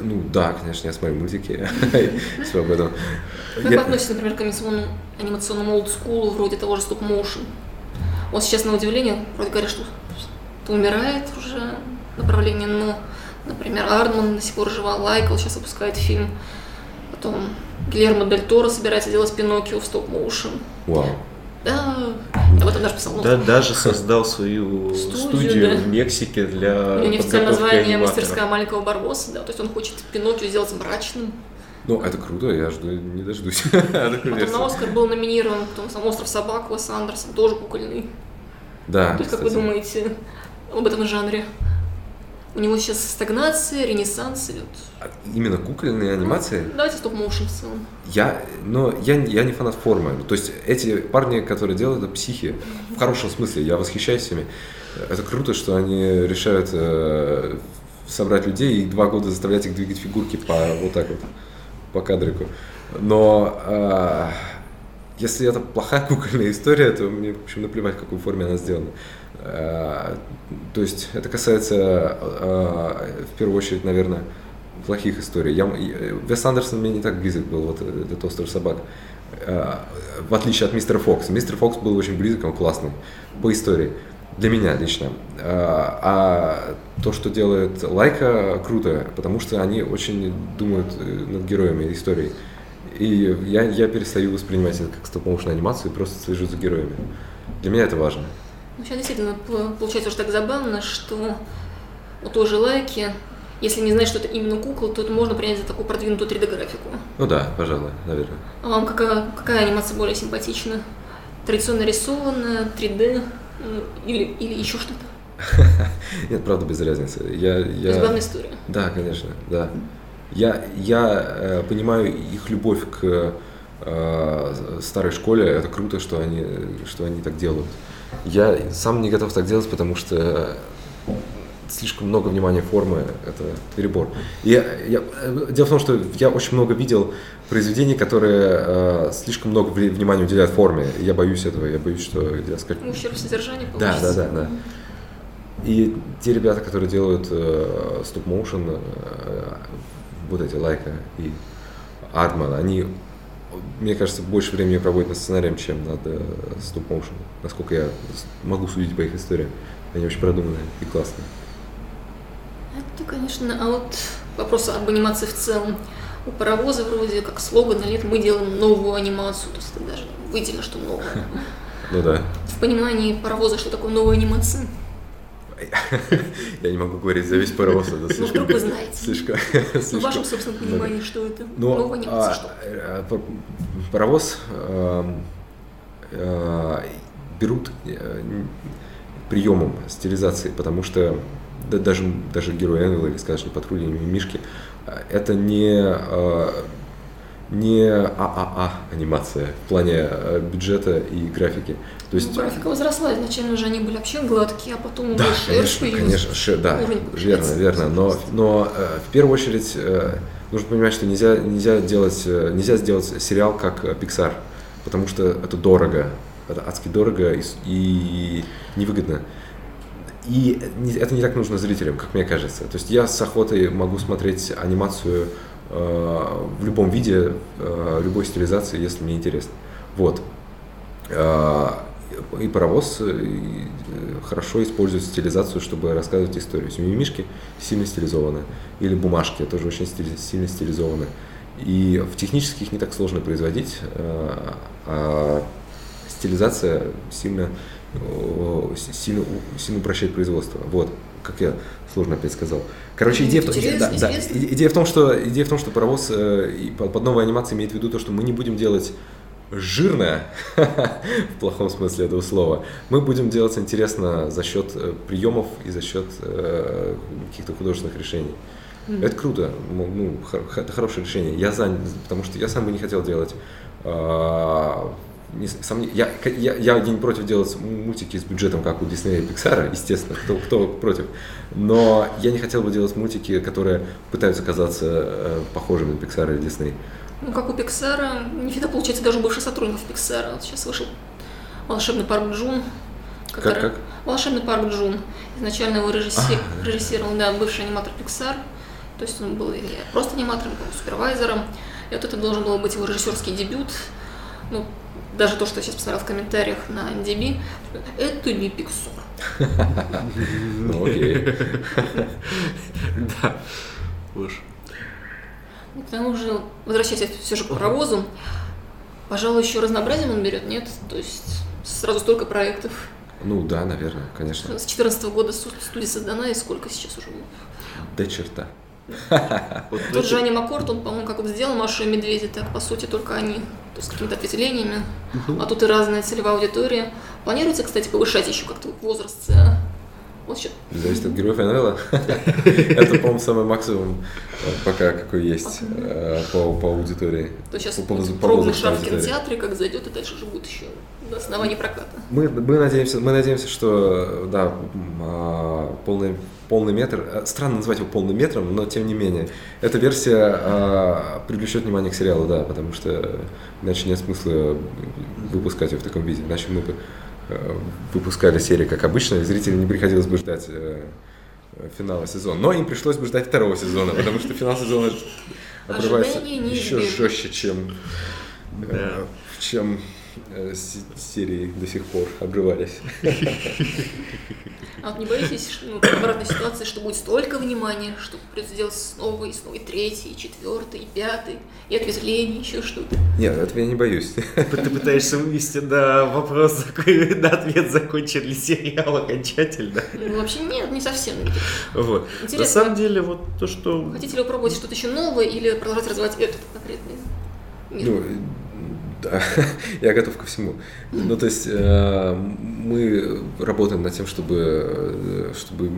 Ну да, конечно, я смотрю мультики. Все об этом. Как относитесь, например, к анимационному, анимационному олдскулу, вроде того же стоп-моушен? Вот сейчас, на удивление, вроде говорят, что умирает уже направление, но, например, Ардман до сих пор жива, Лайкл сейчас выпускает фильм, потом Гильермо Дель Торо собирается делать Пиноккио в стоп-моушен. Вау. Да, об этом даже писал. Да, даже создал свою студию, студию да. в Мексике для У него неофициальное название «Мастерская маленького Барбоса», да, то есть он хочет Пиноккио сделать мрачным. Ну, это круто, я жду, не дождусь. Потом на Оскар был номинирован, потом сам «Остров собак» Уэс Андерсон, тоже кукольный. Да, То есть, как вы думаете об этом жанре? У него сейчас стагнация, ренессанс идет. А именно кукольные анимации? Ну, давайте стоп-моушен в целом. Я, но я, я не фанат формы. То есть эти парни, которые делают, это психи. В хорошем смысле. Я восхищаюсь ими. Это круто, что они решают э, собрать людей и два года заставлять их двигать фигурки по вот так вот, по кадрику. Но э, если это плохая кукольная история, то мне, в общем, наплевать, в какой форме она сделана. Э, то есть это касается э, в первую очередь, наверное, плохих историй. Я, Вес Андерсон мне не так близок был, вот этот остров собак. Э, в отличие от мистера Фокса. Мистер Фокс был очень близок, он классный по истории. Для меня лично. А то, что делает Лайка, круто, потому что они очень думают над героями истории. И я, я перестаю воспринимать это как стоп-моушен анимацию и просто слежу за героями. Для меня это важно. Ну, сейчас действительно получается уже так забавно, что у той же лайки если не знать, что это именно кукла, то это можно принять за такую продвинутую 3D-графику. Ну да, пожалуй, наверное. А вам какая, какая анимация более симпатична? Традиционно рисованная, 3D ну, или, или еще что-то? Нет, правда, без разницы. Я, я... То главная история. Да, конечно, да. Я, я э, понимаю их любовь к э, старой школе. Это круто, что они, что они так делают. Я сам не готов так делать, потому что слишком много внимания формы – это перебор. И я, я, дело в том, что я очень много видел произведений, которые э, слишком много внимания уделяют форме. Я боюсь этого, я боюсь, что я скажу. Ущерб содержания Да, да, да, да. И те ребята, которые делают э, стоп-моушен, э, вот эти Лайка и Артман, они, мне кажется, больше времени проводят над сценарием, чем над э, стоп-моушен. Насколько я могу судить по их историям. Они очень продуманные и классные. Это, конечно, а вот вопрос об анимации в целом. У паровоза вроде как слоган лет мы делаем новую анимацию, то есть это даже выделено, что новое. Ну да. В понимании паровоза, что такое новая анимация? Я не могу говорить за весь паровоз, это слишком... Ну, вдруг вы знаете. Слишком... В вашем собственном понимании, что это? Но, Новая анимация, а, что? Э, паровоз эм, э, берут э, приемом стилизации, потому что да, даже, даже герой Энвилла или сказочный патруль или Мишки, это не, не ААА анимация в плане а, бюджета и графики. То есть, ну, графика возросла, изначально же они были вообще гладкие, а потом да, конечно, конечно, шер, да, верно, верно. Но, но э, в первую очередь э, нужно понимать, что нельзя, нельзя, делать, э, нельзя сделать сериал как Pixar, потому что это дорого, это адски дорого и, и невыгодно. И это не так нужно зрителям, как мне кажется. То есть я с охотой могу смотреть анимацию э, в любом виде, э, любой стилизации, если мне интересно. Вот. Э, и паровоз э, э, хорошо использует стилизацию, чтобы рассказывать историю. Мимишки сильно стилизованы. Или бумажки тоже очень сильно стилизованы. И в технических не так сложно производить, э, а стилизация сильно сильно, сильно упрощает производство. Вот, как я сложно опять сказал. Короче, идея в, том, да, да, идея в том, что идея в том, что паровоз э, под новой анимацией имеет в виду то, что мы не будем делать жирное, в плохом смысле этого слова, мы будем делать интересно за счет э, приемов и за счет э, каких-то художественных решений. Mm-hmm. Это круто, ну, это хорошее решение. Я за, потому что я сам бы не хотел делать а, не, сом... я, я, я не против делать мультики с бюджетом, как у Диснея и Пиксара, естественно, кто, кто против. Но я не хотел бы делать мультики, которые пытаются казаться э, похожими на Пиксара и Дисней. Ну, как у Пиксара, не всегда получается даже бывших сотрудников Пиксара. Вот сейчас вышел «Волшебный парк Джун». Который... Как, как? «Волшебный парк Джун». Изначально его режиссер... а, режиссировал да, бывший аниматор Пиксар. То есть он был просто аниматором, супервайзером. И вот это должен был быть его режиссерский дебют. Ну, даже то, что я сейчас посмотрел в комментариях на MDB, это не Pixar. Ну окей. Да, уж. К тому же, возвращаясь все же к паровозу, пожалуй, еще разнообразием он берет, нет? То есть сразу столько проектов. Ну да, наверное, конечно. С 2014 года студия создана, и сколько сейчас уже? До черта. Тот же Анима Корт, он, по-моему, как вот сделал Машу и Медведя, так, по сути, только они, то есть с какими-то ответвлениями, а тут и разная целевая аудитория. Планируется, кстати, повышать еще как-то возраст вот сейчас. Зависит от героев НЛ. Это, по-моему, самый максимум э, пока какой есть э, по, по аудитории. То сейчас по, по, пробный шаг в кинотеатре, как зайдет, и дальше же будет еще до основания проката. Мы, мы, надеемся, мы надеемся, что да, а, полный, полный метр, э, странно называть его полным метром, но тем не менее, эта версия а, привлечет внимание к сериалу, да, потому что иначе нет смысла выпускать его в таком виде, иначе мы бы выпускали серии, как обычно, и зрителям не приходилось бы ждать э, финала сезона. Но им пришлось бы ждать второго сезона, потому что финал сезона обрывается еще жестче, чем, э, чем э, серии до сих пор обрывались. А вот не боитесь ну, обратной ситуации, что будет столько внимания, что придется делать снова и снова, и третий, и четвертый, и пятый, и ответвление, еще что-то? Нет, этого я не боюсь. Ты пытаешься вывести на вопрос, на ответ, закончен ли сериал окончательно? Ну, вообще нет, не совсем. Вот. Интересно, на самом деле, вот то, что... Хотите ли вы пробовать что-то еще новое или продолжать развивать этот конкретный мир? Ну, да, я готов ко всему. Ну, то есть э, мы работаем над тем, чтобы, чтобы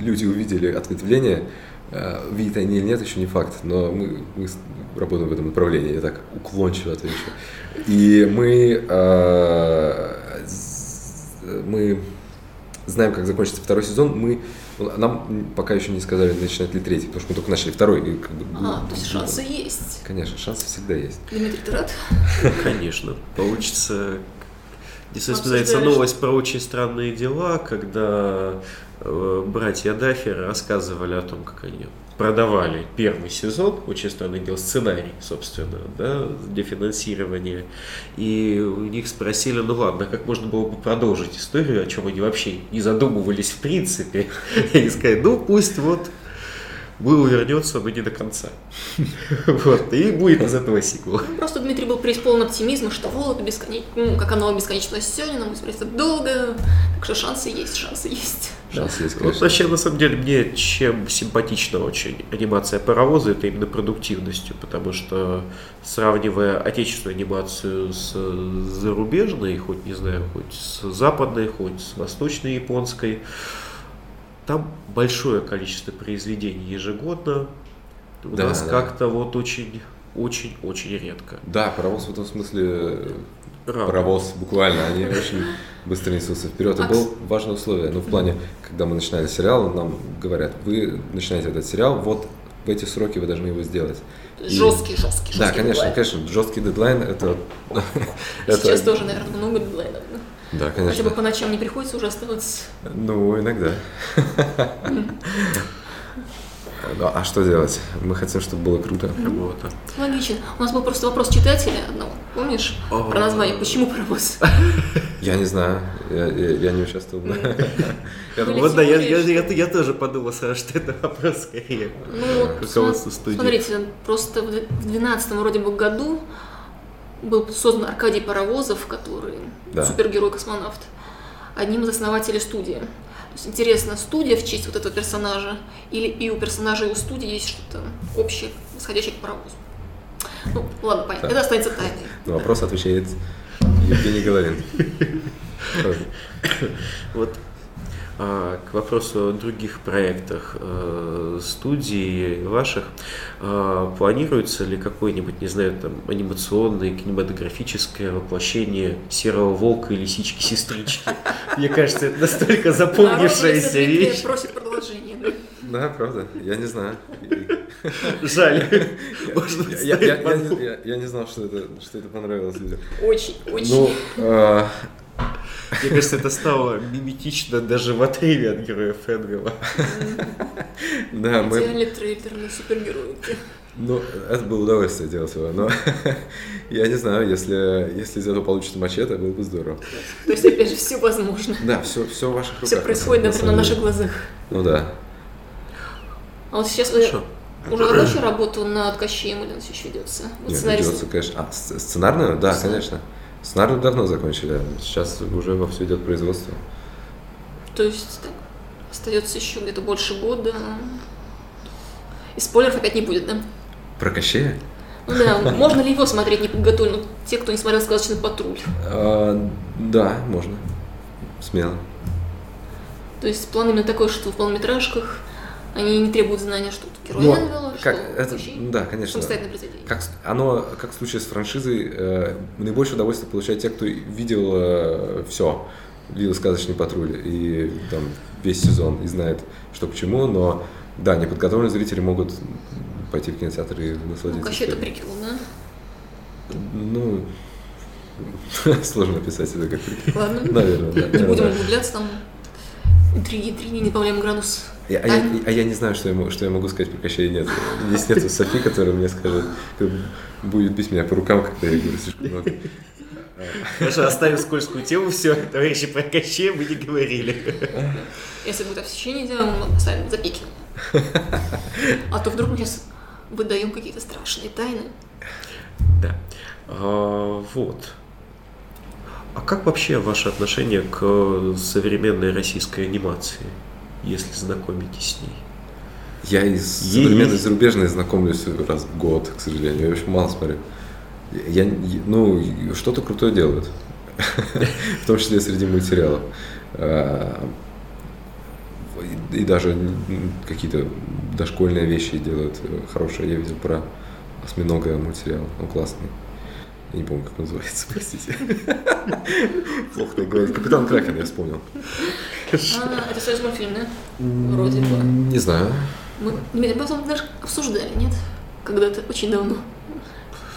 люди увидели ответвление. Э, видят они или нет, еще не факт, но мы, мы работаем в этом направлении, я так уклончиво отвечу. И мы, э, мы знаем, как закончится второй сезон, мы нам пока еще не сказали, начинать ли третий, потому что мы только начали второй. И как бы, а, ну, то есть шансы есть. Конечно, шансы всегда есть. Дмитрий, ты рад? Конечно. Получится... Здесь вспоминается новость про очень странные дела, когда э, братья Даффер рассказывали о том, как они продавали первый сезон, очень странный дел, сценарий, собственно, да, для финансирования. И у них спросили, ну ладно, как можно было бы продолжить историю, о чем они вообще не задумывались в принципе. И сказали, ну пусть вот Уилл вернется, но не до конца. вот, и будет из этого сиквел. Ну, просто Дмитрий был преисполнен оптимизма, что вот, бесконечно, ну, как оно бесконечно сегодня, нам смотрится долго, так что шансы есть, шансы есть. Шансы есть, конечно. Вот вообще, на самом деле, мне чем симпатична очень анимация паровоза, это именно продуктивностью, потому что сравнивая отечественную анимацию с зарубежной, хоть, не знаю, хоть с западной, хоть с восточной японской, там большое количество произведений ежегодно. У да, нас да. как-то вот очень, очень, очень редко. Да, паровоз в этом смысле Рано. паровоз буквально, они очень быстро несутся вперед. Это было важное условие. Ну, в плане, когда мы начинали сериал, нам говорят, вы начинаете этот сериал, вот в эти сроки вы должны его сделать. Жесткий, жесткий, жесткий. Да, конечно, дедлайн. конечно, жесткий дедлайн это. Сейчас это... тоже, наверное, много дедлайнов. Да, конечно. Хотя бы по ночам не приходится уже оставаться. Ну, иногда. Ну, а что делать? Мы хотим, чтобы было круто. Работа. Логично. У нас был просто вопрос читателя одного. Помнишь? Про название. Почему паровоз? Я не знаю. Я, я, я не участвовал. Вот да, я, я, я, я тоже подумал, что это вопрос скорее ну, студии. Смотрите, просто в 2012 вроде бы году был создан Аркадий Паровозов, который да. супергерой-космонавт, одним из основателей студии. То есть интересно, студия в честь вот этого персонажа или и у персонажа, и у студии есть что-то общее, восходящее к паровозу. Ну, ладно, понятно, да. это останется тайной. На вопрос отвечает Евгений Головин. Вот к вопросу о других проектах э, студии ваших, а, планируется ли какое-нибудь, не знаю, там, анимационное, кинематографическое воплощение Серого Волка и Лисички-сестрички? Мне кажется, это настолько запомнившаяся вещь. просит продолжение. Да, правда, я не знаю. Жаль. Я не знал, что это понравилось людям. Очень, очень. Мне кажется, это стало миметично даже в отрыве от героя Фэнгела. Да, мы... Идеальный трейлер на супергероев. Ну, это было удовольствие делать его, но я не знаю, если, если из этого получится мачете, было бы здорово. То есть, опять же, все возможно. Да, все, все в ваших руках. Все происходит, например, на наших глазах. Ну да. А вот сейчас вы уже дальше работу над Кощеем или он все еще ведется? Вот Нет, ведется, конечно. А, сценарную? Да, конечно. Сценарий давно закончили, сейчас уже во все идет производство. То есть так, остается еще где-то больше года. И спойлеров опять не будет, да? Про Кощея? Ну да, можно ли его смотреть не подготовлен? Те, кто не смотрел «Сказочный патруль». А, да, можно. Смело. То есть план именно такой, что в полнометражках они не требуют знания, что герой Но, Энвелла, как, что это, Да, конечно. Как, оно, как в случае с франшизой, э, наибольшее удовольствие получают те, кто видел э, все. Видел «Сказочный патруль» и там весь сезон и знает, что к чему, но да, неподготовленные зрители могут пойти в кинотеатр и насладиться. Ну, вообще это прикол, да? Ну, сложно писать это как прикол. Ладно. Наверное, да. Не будем углубляться там. Интриги, интриги, не добавляем градус. Я, а, я, а я не знаю, что я, что я могу сказать про Кощея нет. Здесь нет Софи, которая мне скажет, будет бить меня по рукам, когда я говорю слишком много. Хорошо, оставим скользкую тему, все, товарищи, про Кощея мы не говорили. Если будет освещение делаем, мы поставим запикивание. А то вдруг мы сейчас выдаем какие-то страшные тайны. Да. А, вот. А как вообще ваше отношение к современной российской анимации, если знакомитесь с ней? Я из современной зарубежной знакомлюсь раз в год, к сожалению. Я очень мало смотрю. Я, ну, что-то крутое делают. В том числе среди мультсериалов. А, и даже какие-то дошкольные вещи делают хорошие. Я видел про осьминога мультсериал. Он классный. Я не помню, как называется, простите. Плохо так говорить. Капитан Кракен, я вспомнил. А, это союз мультфильм, да? Вроде бы. Не знаю. Мы, потом даже обсуждали, нет? Когда-то очень давно.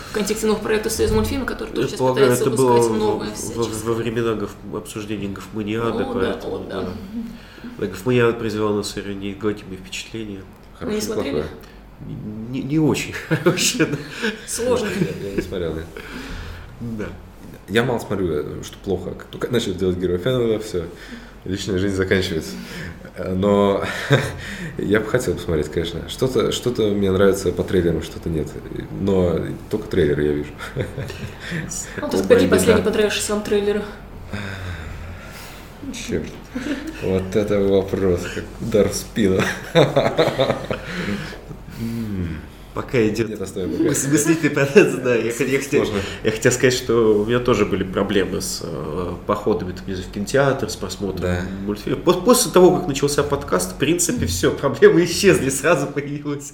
В контексте нового проекта «Союз мультфильма», который тоже сейчас полагаю, пытается это было выпускать новое во, времена обсуждения Гофманиада, О, да, поэтому, о, да. Да, Гофманиада произвела на нас неизгладимые впечатления. Вы не Хорошее, смотрели? плохое. Не, не очень хорошие. да. Сложно. Я я не смотрел, да. Да. Я мало смотрю, что плохо. Как только начали делать героя Феннеда, все, личная жизнь заканчивается. Но я бы хотел посмотреть, конечно. Что-то что мне нравится по трейлерам, что-то нет. Но только трейлеры я вижу. Ну, то есть какие последние понравившиеся вам трейлеры? Черт. Вот это вопрос, как удар в спину. Пока идет Нет, оставим пока. мыслительный процесс, да. Я, я хотел, я хотел сказать, что у меня тоже были проблемы с э, походами там, в кинотеатр, с просмотром Да. мультфильмов. Пос- После того, как начался подкаст, в принципе, все, проблемы исчезли, сразу появилась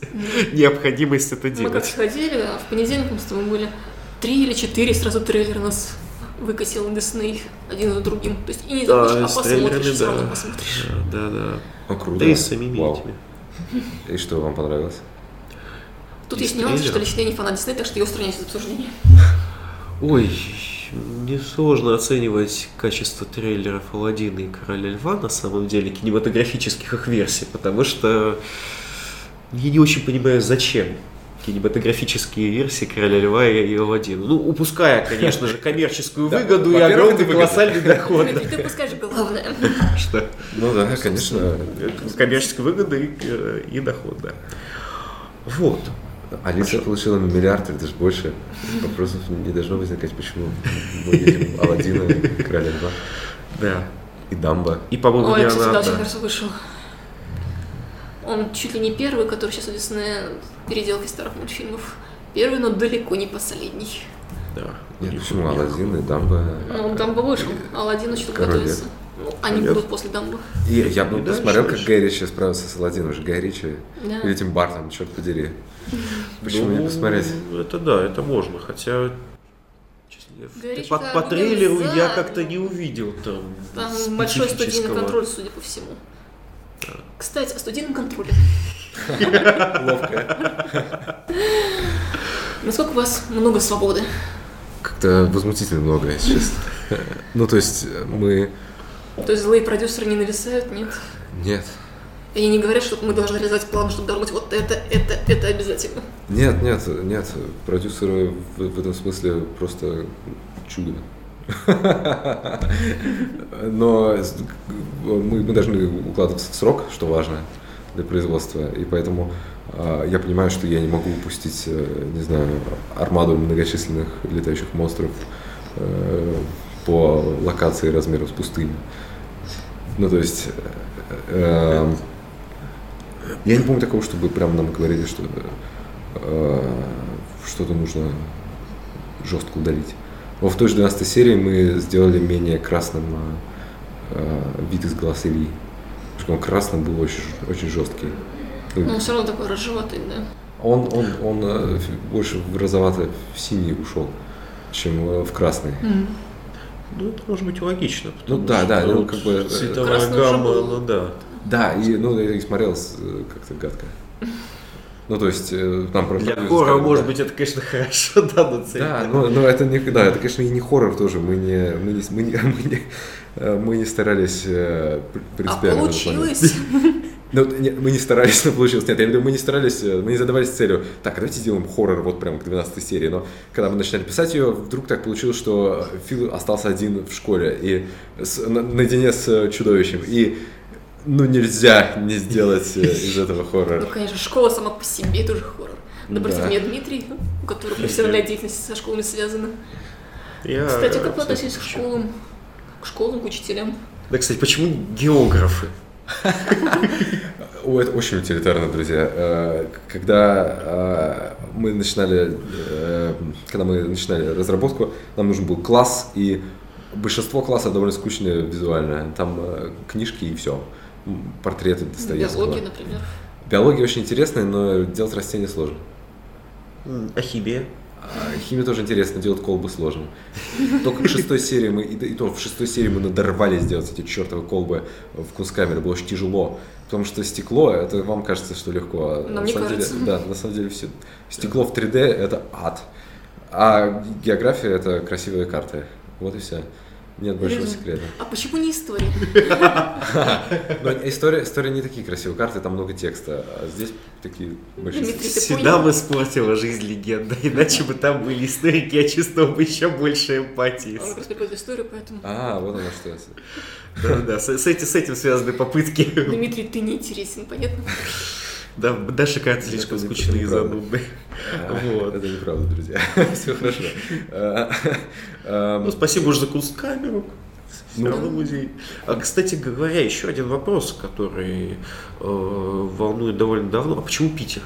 необходимость это Мы как делать. сходили, а в понедельник мы с тобой были три или четыре сразу трейлера нас выкатил Дисней один за другим. То есть и не Да, захочешь, а с посмотришь, да. равно посмотришь. Да, да. Круто. Да и с самими Вау. этими. И что вам понравилось? Тут есть нюанс, что трейлеров? лично я не фанат Диснея, так что я устраняюсь из обсуждения. Ой, несложно оценивать качество трейлеров Аладдина и Короля Льва, на самом деле, кинематографических их версий, потому что я не очень понимаю, зачем кинематографические версии Короля Льва и и Аладдина. Ну, упуская, конечно же, коммерческую выгоду и огромный колоссальный доход. Ты пускаешь главное. Что? Ну да, конечно. Коммерческая выгода э, и доход, да. Вот. Алиса получила миллиард или даже больше. Вопросов не должно возникать, почему мы видим Алладина, Короля Льва Да. и Дамба. И, по-моему, Ой, не кстати, да, очень хорошо вышел. Он чуть ли не первый, который сейчас у Диснея переделки старых мультфильмов. Первый, но далеко не последний. Да. Нет, почему Алладин и Дамба? Ну, Дамба вышел, а Аладдин еще Король готовится. Ну, они Понятно. будут после Дамбы. И я бы И дальше, посмотрел, как. Гай Ричи справился с Алладином. Уже Гай Ричи Да. или Тим Бартон, черт подери. Почему Ну, не посмотреть? Это да, это можно, хотя Ричи по, по бы трейлеру за, я как-то не увидел там. Там большой студийный контроль, судя по всему. Кстати, о студийном контроле. Ловко. Насколько у вас много свободы? Как-то возмутительно много, если честно. Ну, то есть мы... То есть злые продюсеры не нависают, нет? Нет. И они не говорят, что мы должны реализовать план, чтобы доработать вот это, это, это обязательно. Нет, нет, нет. Продюсеры в, в этом смысле просто чудо. Но мы, мы должны укладываться в срок, что важно для производства. И поэтому а, я понимаю, что я не могу упустить, э, не знаю, армаду многочисленных летающих монстров э, по локации размеру с пустыней. Ну, то есть... э, э, я не помню такого, чтобы прям нам говорили, что э, что-то нужно жестко удалить. Но в той же 12 серии мы сделали менее красным э, вид из глаз Ильи. Потому что он красным был очень, очень жесткий. Ну, Но он все равно такой рыжеватый, да. Он, он, он э, больше в розовато в синий ушел, чем э, в красный. Ну, это может быть логично. Ну потому да, что да, ну, как бы, э, Цветовая гамма, ну да. Да, и ну я и смотрел э, как-то гадко. Ну, то есть, э, там про Для хоррора, сказали, может да. быть, это, конечно, хорошо, да, но цель. Да, но, но это не, да, это, конечно, и не хоррор тоже. Мы не, мы не, мы не, мы не, мы не старались А принципиально плане. получилось. Ну, не, мы не старались, но получилось. Нет, я имею в виду, мы не старались, э, мы не задавались целью, так, а давайте сделаем хоррор вот прямо к 12 серии. Но когда мы начинали писать ее, вдруг так получилось, что Фил остался один в школе и с, на, наедине с чудовищем. И ну нельзя не сделать э, из этого хоррора. Ну, конечно, школа сама по себе тоже хоррор. Напротив да. меня Дмитрий, у которого профессиональная деятельность со школами связана. Я... Кстати, как вы относитесь к школам? К школам, к учителям? Да, кстати, почему географы? О, это очень утилитарно, друзья. Э, когда э, мы начинали, когда мы начинали разработку, нам нужен был класс, и большинство класса довольно скучное визуально. Там книжки и все портреты Достоевского. Биология, например. Биология очень интересная, но делать растения сложно. А химия? А химия тоже интересно, делать колбы сложно. Только к шестой серии мы, и, то в шестой серии мы надорвались сделать эти чертовы колбы в кунсткамере, было очень тяжело. Потому что стекло, это вам кажется, что легко. А Нам не кажется. Деле, да, на самом деле все. Стекло в 3D это ад. А география это красивые карты. Вот и все. Нет большого секрета. А почему не история? Но история, история не такие красивые карты, там много текста, а здесь такие большие. Дмитрий, Всегда бы испортила жизнь легенда, иначе бы там были историки, я чувствовал бы еще больше эмпатии. Он просто преподает историю, поэтому... А, вот оно что. Да, да, с, с, этим, с этим связаны попытки. Дмитрий, ты не интересен, понятно? Да, Даша кажется слишком скучный и занудный. Вот. Это неправда, друзья. Все хорошо. Ну, спасибо уже за кунсткамеру. Все равно музей. А, кстати говоря, еще один вопрос, который э, волнует довольно давно. А почему Питер?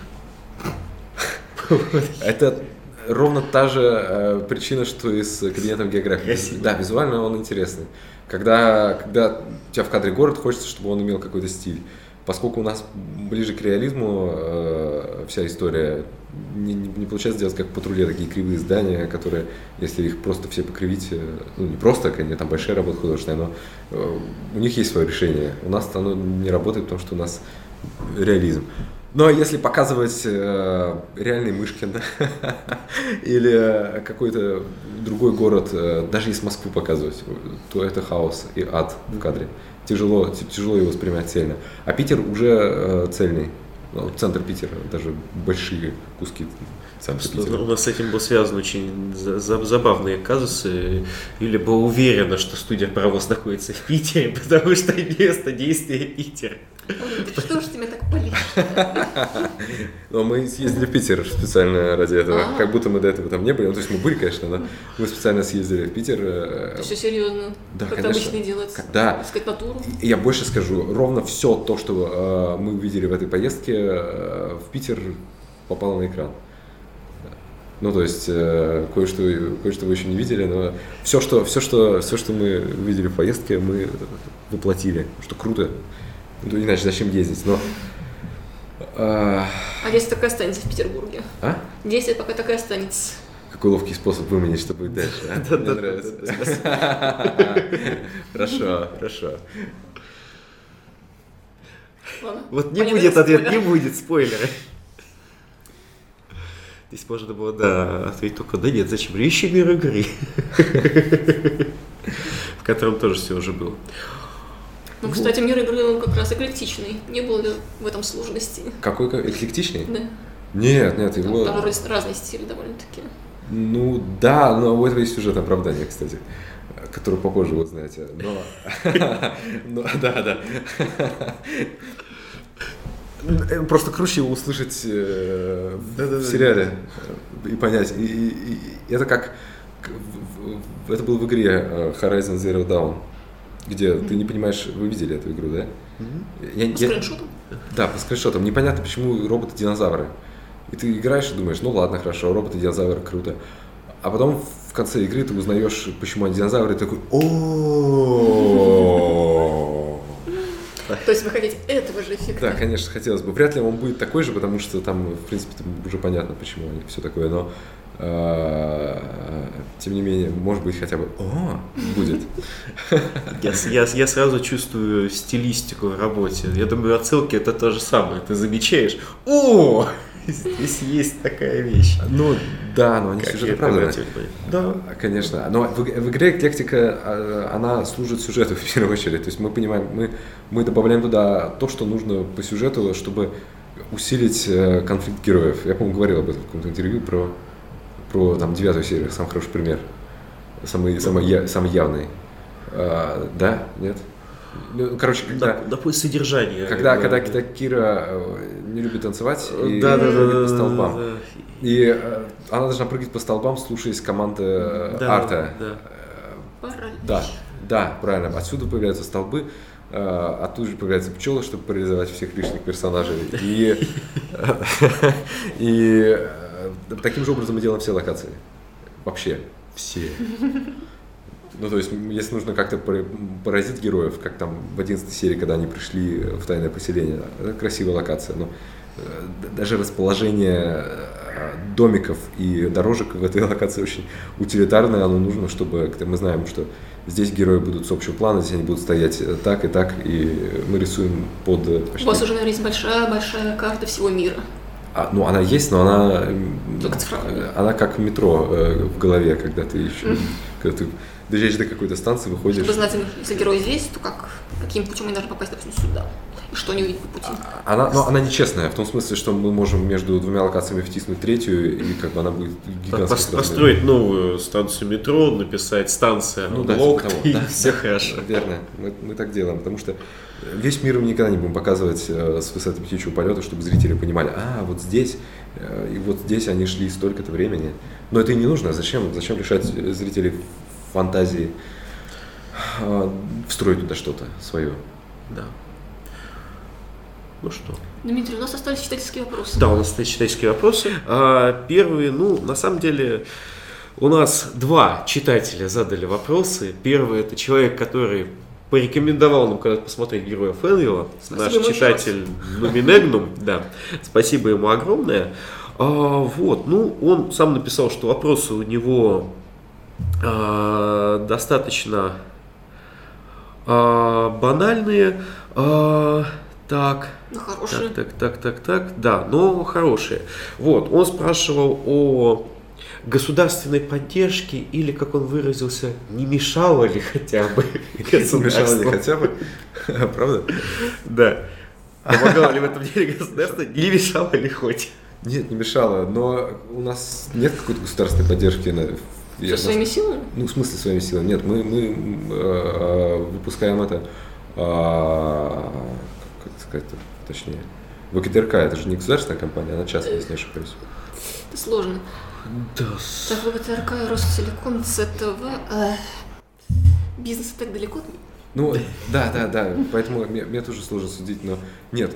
Это ровно та же э, причина, что и с кабинетом географии. Красиво. Да, визуально он интересный. Когда, когда у тебя в кадре город, хочется, чтобы он имел какой-то стиль. Поскольку у нас ближе к реализму э, вся история, не, не, не получается делать как патруле такие кривые здания, которые, если их просто все покривить, э, ну не просто, конечно, там большая работа художественная, но э, у них есть свое решение. У нас оно не работает, потому что у нас реализм. Но если показывать э, реальный Мышкин или какой-то другой город, э, даже если Москву показывать, то это хаос и ад в кадре тяжело, тяжело его воспринимать цельно. А Питер уже э, цельный. Ну, центр Питера, даже большие куски центра Питера. У нас с этим был связан очень забавные казусы. Юля была уверена, что студия «Паровоз» находится в Питере, потому что место действия Питер. Что ж тебе так болит? Но мы съездили в Питер специально ради этого. А. Как будто мы до этого там не были. Ну, то есть мы были, конечно, но мы специально съездили в Питер. Э, все серьезно? Да, как обычно делается? Да. Сказать натуру? Я больше скажу. Ровно все то, что э, мы увидели в этой поездке, э, в Питер попало на экран. Ну, то есть, э, кое-что, кое-что вы еще не видели, но все что, все, что, все, что мы увидели в поездке, мы воплотили, что круто. Ну, иначе зачем ездить? Но а, а если так и останется в Петербурге? А? 10 пока так и останется. Какой ловкий способ выманить, что будет дальше. А? Мне нравится. Хорошо, хорошо. Вот не будет ответ, не будет спойлеры. Здесь можно было, да, ответить только, да нет, зачем? Ищи мир игры. В котором тоже все уже было. Ну, кстати, мир игры как раз эклектичный. Не было ли в этом сложности? Какой эклектичный? Да. Нет, нет, его... Там, там разные стили довольно-таки. Ну, да, но у этого есть сюжет оправдания, кстати который попозже вы узнаете. Но, да, да. Просто круче его услышать э, в сериале и понять. И, это как это было в игре э, Horizon Zero Dawn где mm-hmm. ты не понимаешь, вы видели эту игру, да? Mm-hmm. Я, по я, скриншотам? Да, по скриншотам. Непонятно, почему роботы-динозавры. И ты играешь и думаешь, ну ладно, хорошо, роботы-динозавры, круто. А потом в конце игры ты узнаешь, почему они динозавры, и такой, о То есть вы хотите этого же эффекта? Да, конечно, хотелось бы. Вряд ли он будет такой же, потому что там, в принципе, уже понятно, почему они все такое, но тем не менее, может быть, хотя бы «О!» будет. Я, я, я сразу чувствую стилистику в работе. Я думаю, отсылки это то же самое. Ты замечаешь «О!» Здесь есть такая вещь. Ну, да, но они Как сюжеты я оправданы. Да. Конечно. Но в, в игре эклектика, а, она служит сюжету в первую очередь. То есть мы понимаем, мы, мы добавляем туда то, что нужно по сюжету, чтобы усилить э, конфликт героев. Я, по-моему, говорил об этом в каком-то интервью про, про там, девятую серию, самый хороший пример. Самый, самый, я- самый явный. А, да? Нет? Ну, короче, когда... Да, да, содержание. Когда, Да. когда, когда Кира э, не любит танцевать и да, да, да, прыгает да, по столбам. да, И э, она должна прыгать по столбам, слушаясь команды э, да, арта. да. Паралич. Да, да, правильно. Отсюда появляются столбы, э, оттуда же появляются пчелы, чтобы парализовать всех лишних персонажей. И, и э, таким же образом мы делаем все локации. Вообще все. Ну, то есть, если нужно как-то пора- поразить героев, как там в 11 серии, когда они пришли в тайное поселение, это красивая локация, но э, даже расположение э, домиков и дорожек в этой локации очень утилитарное, оно нужно, чтобы мы знаем, что здесь герои будут с общего плана, здесь они будут стоять э, так и так, и мы рисуем под... э, У почти- вас уже, наверное, есть большая-большая карта всего мира. А, ну, она есть, но она... м, Только цифровая. Она как метро э, в голове, когда ты еще... Когда ты доезжаешь до какой-то станции, выходишь... Чтобы знать, если герой здесь, то как, каким путем они должны попасть, допустим, сюда. И что они увидят по пути. Она, но она нечестная, в том смысле, что мы можем между двумя локациями втиснуть третью, и как бы она будет гигантской. Пос- Построить новую станцию метро, написать станция, Ну да, блок, типа того, и да. все хорошо. Верно, мы, мы так делаем, потому что весь мир мы никогда не будем показывать э, с высоты птичьего полета, чтобы зрители понимали, а, вот здесь, э, и вот здесь они шли столько-то времени. Но это и не нужно, зачем, зачем лишать зрителей фантазии э, встроить туда что-то свое? Да. Ну что? Дмитрий, у нас остались читательские вопросы. Да, у нас есть читательские вопросы. А, первые, ну, на самом деле, у нас два читателя задали вопросы. Первый это человек, который порекомендовал нам когда-то посмотреть Героя. Спасибо Наш читатель Нуминегнум, да. Спасибо ему огромное. А, вот, ну, он сам написал, что вопросы у него а, достаточно а, банальные. А, так, Ну, хорошие. так, так, так, так, так, да, но хорошие. Вот, он спрашивал о государственной поддержке или, как он выразился, не мешало ли хотя бы Мешало ли хотя бы? Правда? Да. Помогало ли в этом деле государство, не мешало ли хоть? Нет, не мешало, но у нас нет какой-то государственной поддержки. на- я- своими силами? Ну, в смысле своими силами? Нет, мы, мы э, выпускаем это, а, как сказать точнее, ВКТРК, это же не государственная компания, она частная, если не ошибаюсь. Это сложно. Да, Так, ВГТРК, Ростелеком, ЦТВ. э, Бизнес так далеко. Ну, да, да, да, поэтому мне, мне тоже сложно судить, но нет,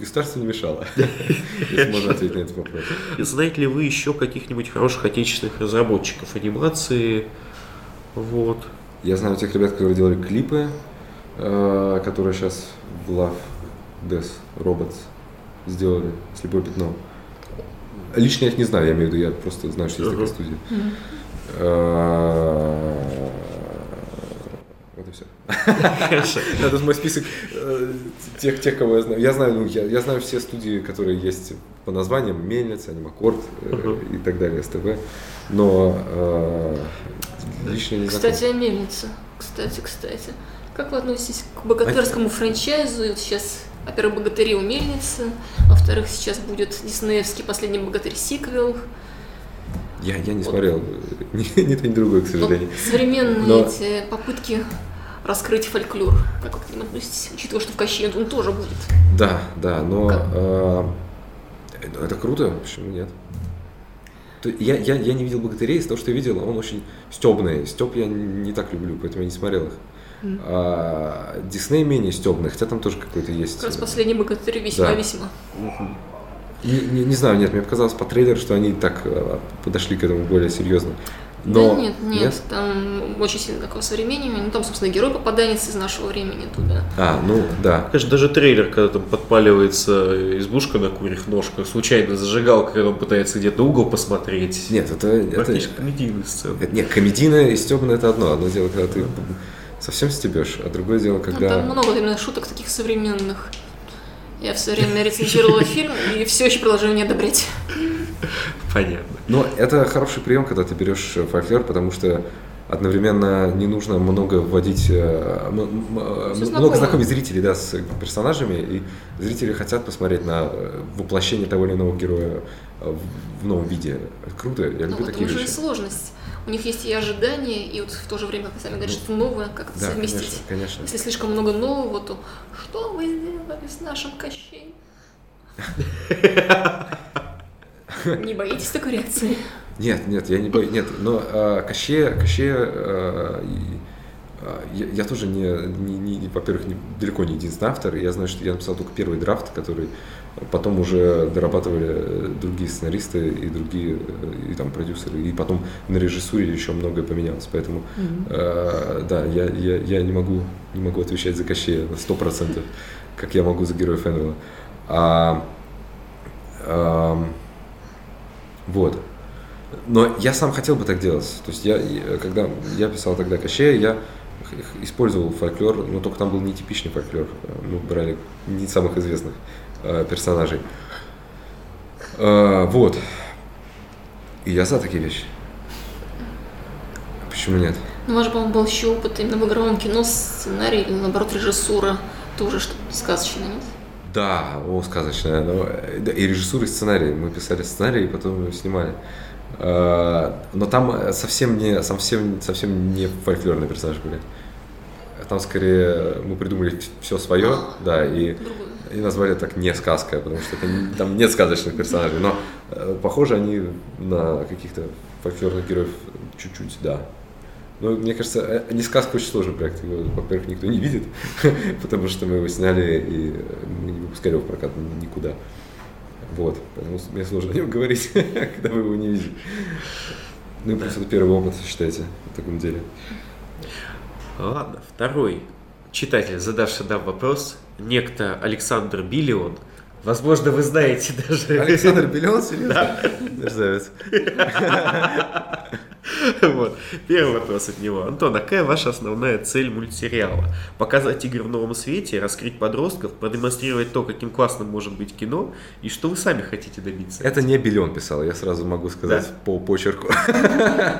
государство не мешало, если можно ответить на этот вопрос. Знаете ли вы еще каких-нибудь хороших отечественных разработчиков анимации? Вот. Я знаю тех ребят, которые делали клипы, э, которые сейчас в Love Death Robots сделали «Слепое пятно». Лично я их не знаю, я имею в виду, я просто знаю, что есть такая студия. Э, Вот и все. Хорошо. Это мой список э, тех, тех, кого я знаю. Я знаю, ну, я, я знаю все студии, которые есть по названиям, Мельница, Анимакорд э, и так далее, СТВ. Но э, лично не. Кстати, о мельнице. Кстати, кстати. Как вы относитесь к богатырскому франчайзу? И Вот сейчас, во-первых, богатыри у мельницы, во-вторых, сейчас будет диснеевский последний богатырь сиквел. Я, я не смотрел ни, ни то, ни другое, к Вот сожалению. современные Но- эти попытки раскрыть фольклор. Как вы к ним относитесь? Учитывая, что в Кащи он тоже будет. Да, да, но Как? э, ну, это круто, почему нет? Я, я, я не видел богатырей, из того, что я видел, он очень стебный. Степ я не так люблю, поэтому я не смотрел их. А, Дисней менее стебный, хотя там тоже какой-то есть. Как раз последний богатырь весьма-весьма. Не, не- не знаю, нет, мне показалось по трейлеру, что они так э, подошли к этому более серьезно. Но да нет, нет, там очень сильно такое современнее. Ну, там, собственно, герой попаданец из нашего времени туда. А, ну да. Конечно, даже трейлер, когда там подпаливается избушка на курьих ножках, случайно зажигалка, когда он пытается где-то угол посмотреть. Нет, это, это, Практически комедийная сцена. это- нет, комедийное и стебное это одно. Одно дело, когда ты совсем стебешь, а другое дело, Ну, когда... там много именно шуток таких современных. Я все время рецензировала фильм и все еще продолжаю не одобрять. Понятно. Но это хороший прием, когда ты берешь фольклор, потому что одновременно не нужно много вводить, э, много знакомить зрителей да, с персонажами, и зрители хотят посмотреть на э, воплощение того или иного героя в новом виде. Круто, я люблю Но такие вещи. Это уже сложность. У них есть и ожидания, и вот в то же время, как вы сами говорите, что новое, как это да, совместить. Конечно, конечно. Если слишком много нового, то что вы сделали с нашим Кощей? Не боитесь такой реакции? Нет, нет, я не боюсь. Нет, но э, Кощея, Кощея э, я, я тоже не, не, не во-первых, не, далеко не единственный автор. Я знаю, что я написал только первый драфт, который потом уже дорабатывали другие сценаристы и другие и там продюсеры, и потом на режиссуре еще многое поменялось. Поэтому mm-hmm. э, да, я, я, я не могу не могу отвечать за Кощея на сто процентов, как я могу за героев Энвела. А, а, вот. Но я сам хотел бы так делать. То есть я, когда я писал тогда Кощея, я использовал фольклор, но только там был нетипичный фольклор. Мы брали не самых известных э, персонажей. Э, вот. И я за такие вещи. Почему нет? Ну, может, по-моему, был еще опыт именно в игровом кино, сценарий или, наоборот, режиссура. Тоже что-то сказочное, нет? Да, о, сказочное. Но, да, и режиссура, и сценарий. Мы писали сценарий, и потом его снимали. Э, но там совсем не, совсем, совсем не фольклорные персонажи были. Там скорее мы придумали все свое, да, и, и назвали так не сказка, потому что это, там нет сказочных персонажей, но э, похожи они на каких-то фольклорных героев чуть-чуть, да. Но мне кажется, э, не сказка очень сложный проект. Его, во-первых, никто не видит, потому что мы его сняли и мы не выпускали его в прокат никуда. Вот, поэтому мне сложно о нем говорить, когда вы его не видите. Ну и плюс это первый опыт, считайте, в таком деле. Ладно, второй читатель, задавший нам вопрос, некто Александр Биллион – Возможно, вы знаете даже... Александр Белен, серьезно? Да. Мерзавец. Вот. Первый вопрос от него. Антон, а какая ваша основная цель мультсериала? Показать игры в новом свете, раскрыть подростков, продемонстрировать то, каким классным может быть кино, и что вы сами хотите добиться? Это не Белен писал, я сразу могу сказать да? по почерку.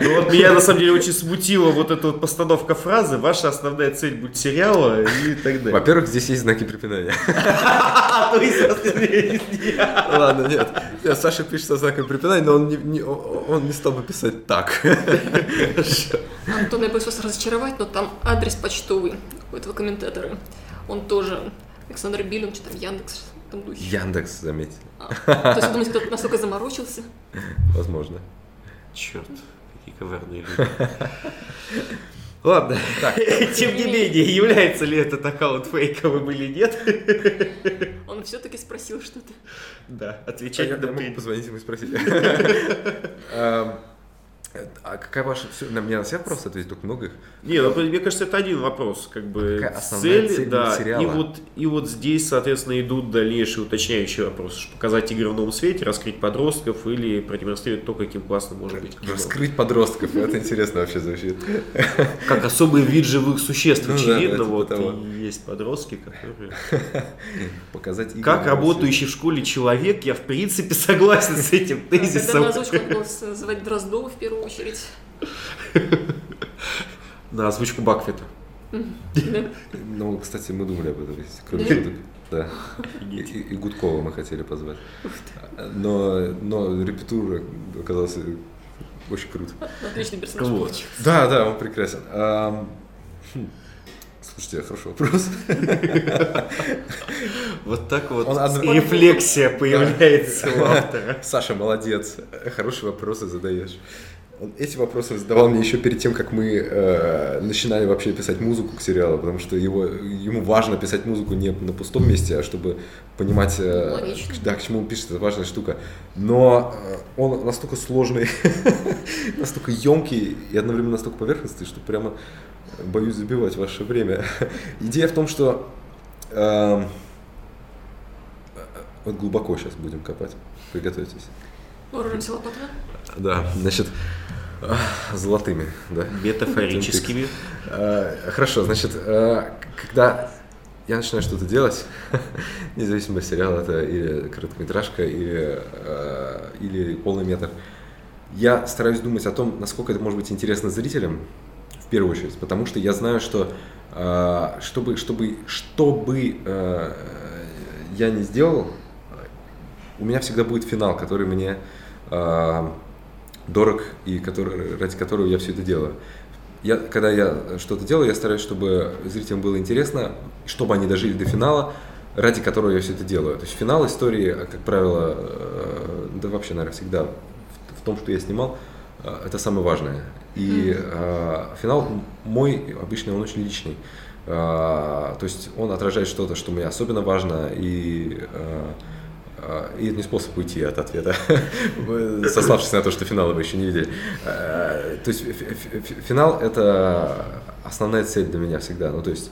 Ну вот меня на самом деле очень смутила вот эта вот постановка фразы, ваша основная цель мультсериала и так далее. Во-первых, здесь есть знаки препинания. То есть Ладно, нет. Нет. Саша пишет со знаком препинания, но он не, не, он не стал бы писать так. Антон, я боюсь вас разочаровать, но там адрес почтовый у этого комментатора. Он тоже Александр Билин, что там, Яндекс, там духе. Яндекс, заметили. А, то есть, думаете, кто-то настолько заморочился? Возможно. Черт, какие коварные люди. Ладно, так. тем не менее, является ли этот аккаунт фейковым или нет? Он все-таки спросил что-то. Да, отвечать а на я могу позвонить ему и спросить. Эм, а какая ваша... На меня на всех вопрос ответить, только много их? Не, ну, мне кажется, это один вопрос. Как бы а цель, цель да, и вот, и вот здесь, соответственно, идут дальнейшие уточняющие вопросы. Показать игры в новом свете, раскрыть подростков или продемонстрировать то, каким классным может быть кино. Раскрыть подростков, это интересно вообще звучит. Как особый вид живых существ, ну очевидно, вот есть подростки, которые... Показать игры Как работающий в школе человек, я в принципе согласен с этим тезисом. Когда на озвучку было звать Дроздова в первую очередь. На озвучку Бакфета. Ну, кстати, мы думали об этом, кроме шуток. Да. И, и Гудкова мы хотели позвать. Но, но репетура оказалась очень круто. Отличный персонаж получился. Да, да, он прекрасен. Хм. Слушайте, хороший вопрос. Вот так вот рефлексия появляется у автора. Саша, молодец. Хорошие вопросы задаешь. Он эти вопросы задавал мне еще перед тем, как мы э, начинали вообще писать музыку к сериалу, потому что его, ему важно писать музыку не на пустом месте, а чтобы понимать, э, да, к чему он пишет, это важная штука. Но э, он настолько сложный, настолько емкий и одновременно настолько поверхностный, что прямо боюсь забивать ваше время. Идея в том, что э, вот глубоко сейчас будем копать. Приготовьтесь. Вооружимся лопатами? Да, значит, Золотыми, да. Метафорическими. Хорошо, значит, когда я начинаю что-то делать, независимо сериал это или короткометражка, или, э, или полный метр, я стараюсь думать о том, насколько это может быть интересно зрителям, в первую очередь, потому что я знаю, что э, чтобы, чтобы, чтобы э, я не сделал, у меня всегда будет финал, который мне э, дорог и который, ради которого я все это делаю. Я, когда я что-то делаю, я стараюсь, чтобы зрителям было интересно, чтобы они дожили до финала, ради которого я все это делаю. То есть финал истории, как правило, э, да вообще, наверное, всегда в, том, что я снимал, э, это самое важное. И э, финал мой обычно он очень личный. Э, то есть он отражает что-то, что мне особенно важно, и э, а, и это не способ уйти от ответа, сославшись на то, что финал вы еще не видели. А, то есть финал – это основная цель для меня всегда. Ну, то есть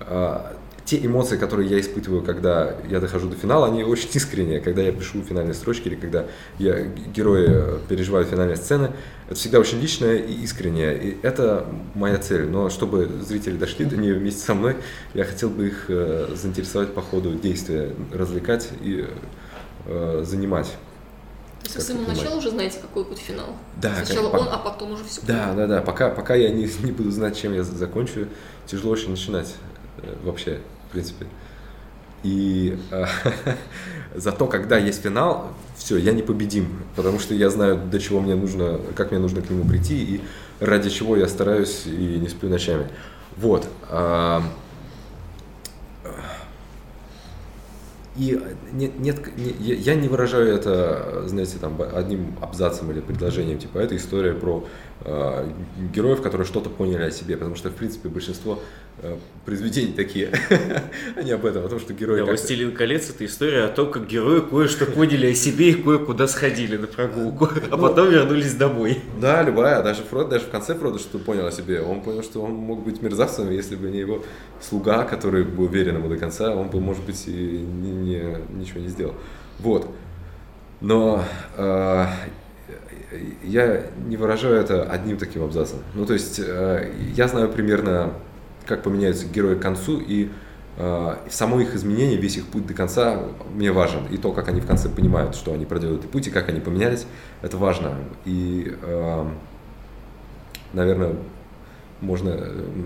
а, те эмоции, которые я испытываю, когда я дохожу до финала, они очень искренние. Когда я пишу финальные строчки или когда я, герои переживают финальные сцены, это всегда очень личное и искреннее. И это моя цель. Но чтобы зрители дошли до нее вместе со мной, я хотел бы их э, заинтересовать по ходу действия, развлекать и э, занимать. То есть вы с самого начала уже знаете, какой будет финал? Да. Сначала как, он, а потом уже все. Да, да, да. Пока, пока я не, не буду знать, чем я закончу, тяжело очень начинать э, вообще, в принципе. И э, зато, когда есть финал, все, я непобедим, потому что я знаю, до чего мне нужно, как мне нужно к нему прийти, и ради чего я стараюсь и не сплю ночами. Вот. Э, И нет, нет, не, я не выражаю это, знаете, там одним абзацем или предложением, типа это история про э, героев, которые что-то поняли о себе, потому что в принципе большинство э, произведений такие, они об этом, о том, что герои. Да, «Властелин колец» это история о том, как герои кое-что поняли о себе и кое-куда сходили на прогулку, а ну, потом вернулись домой. Да, любая, даже Фрод, даже в конце Фрода что понял о себе, он понял, что он мог быть мерзавцем, если бы не его слуга, который был уверен ему до конца, он бы, может быть, и не, не, ничего не сделал. Вот. Но э, я не выражаю это одним таким абзацем. Ну, то есть, э, я знаю примерно, как поменяются герои к концу, и э, само их изменение, весь их путь до конца мне важен. И то, как они в конце понимают, что они проделают этот путь, и как они поменялись, это важно. И, э, наверное, можно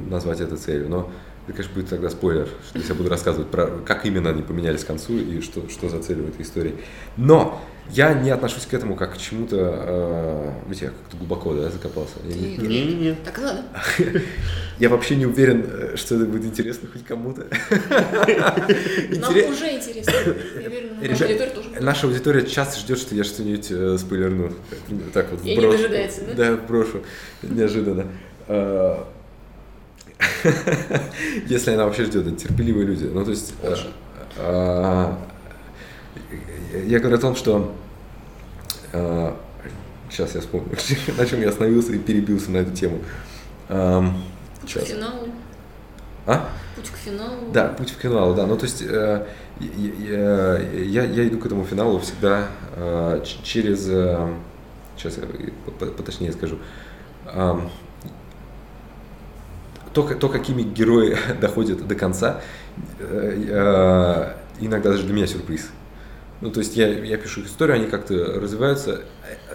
назвать это целью. Но это, конечно, будет тогда спойлер, что я буду рассказывать про как именно они поменялись к концу и что, что за цель в этой истории. Но я не отношусь к этому как к чему-то, э, видите, я как-то глубоко да, закопался. Не-не-не. Так надо. Я вообще не уверен, э, что это будет интересно хоть кому-то. Нам уже интересно. Ребят, наша аудитория часто ждет, что я что-нибудь э, спойлерну. Так вот, И не дожидается, да? Да, брошу. Неожиданно. Э, Если она вообще ждет, это терпеливые люди. Ну, то есть, я говорю о том, что э, сейчас я вспомню, на чем я остановился и перебился на эту тему. Путь к финалу. А? Путь к финалу. Да, путь к финалу, да. Ну, то есть я, я, я иду к этому финалу всегда через, сейчас я поточнее скажу, то, то какими герои доходят до конца, э, э, иногда даже для меня сюрприз. Ну, то есть я, я пишу историю, они как-то развиваются.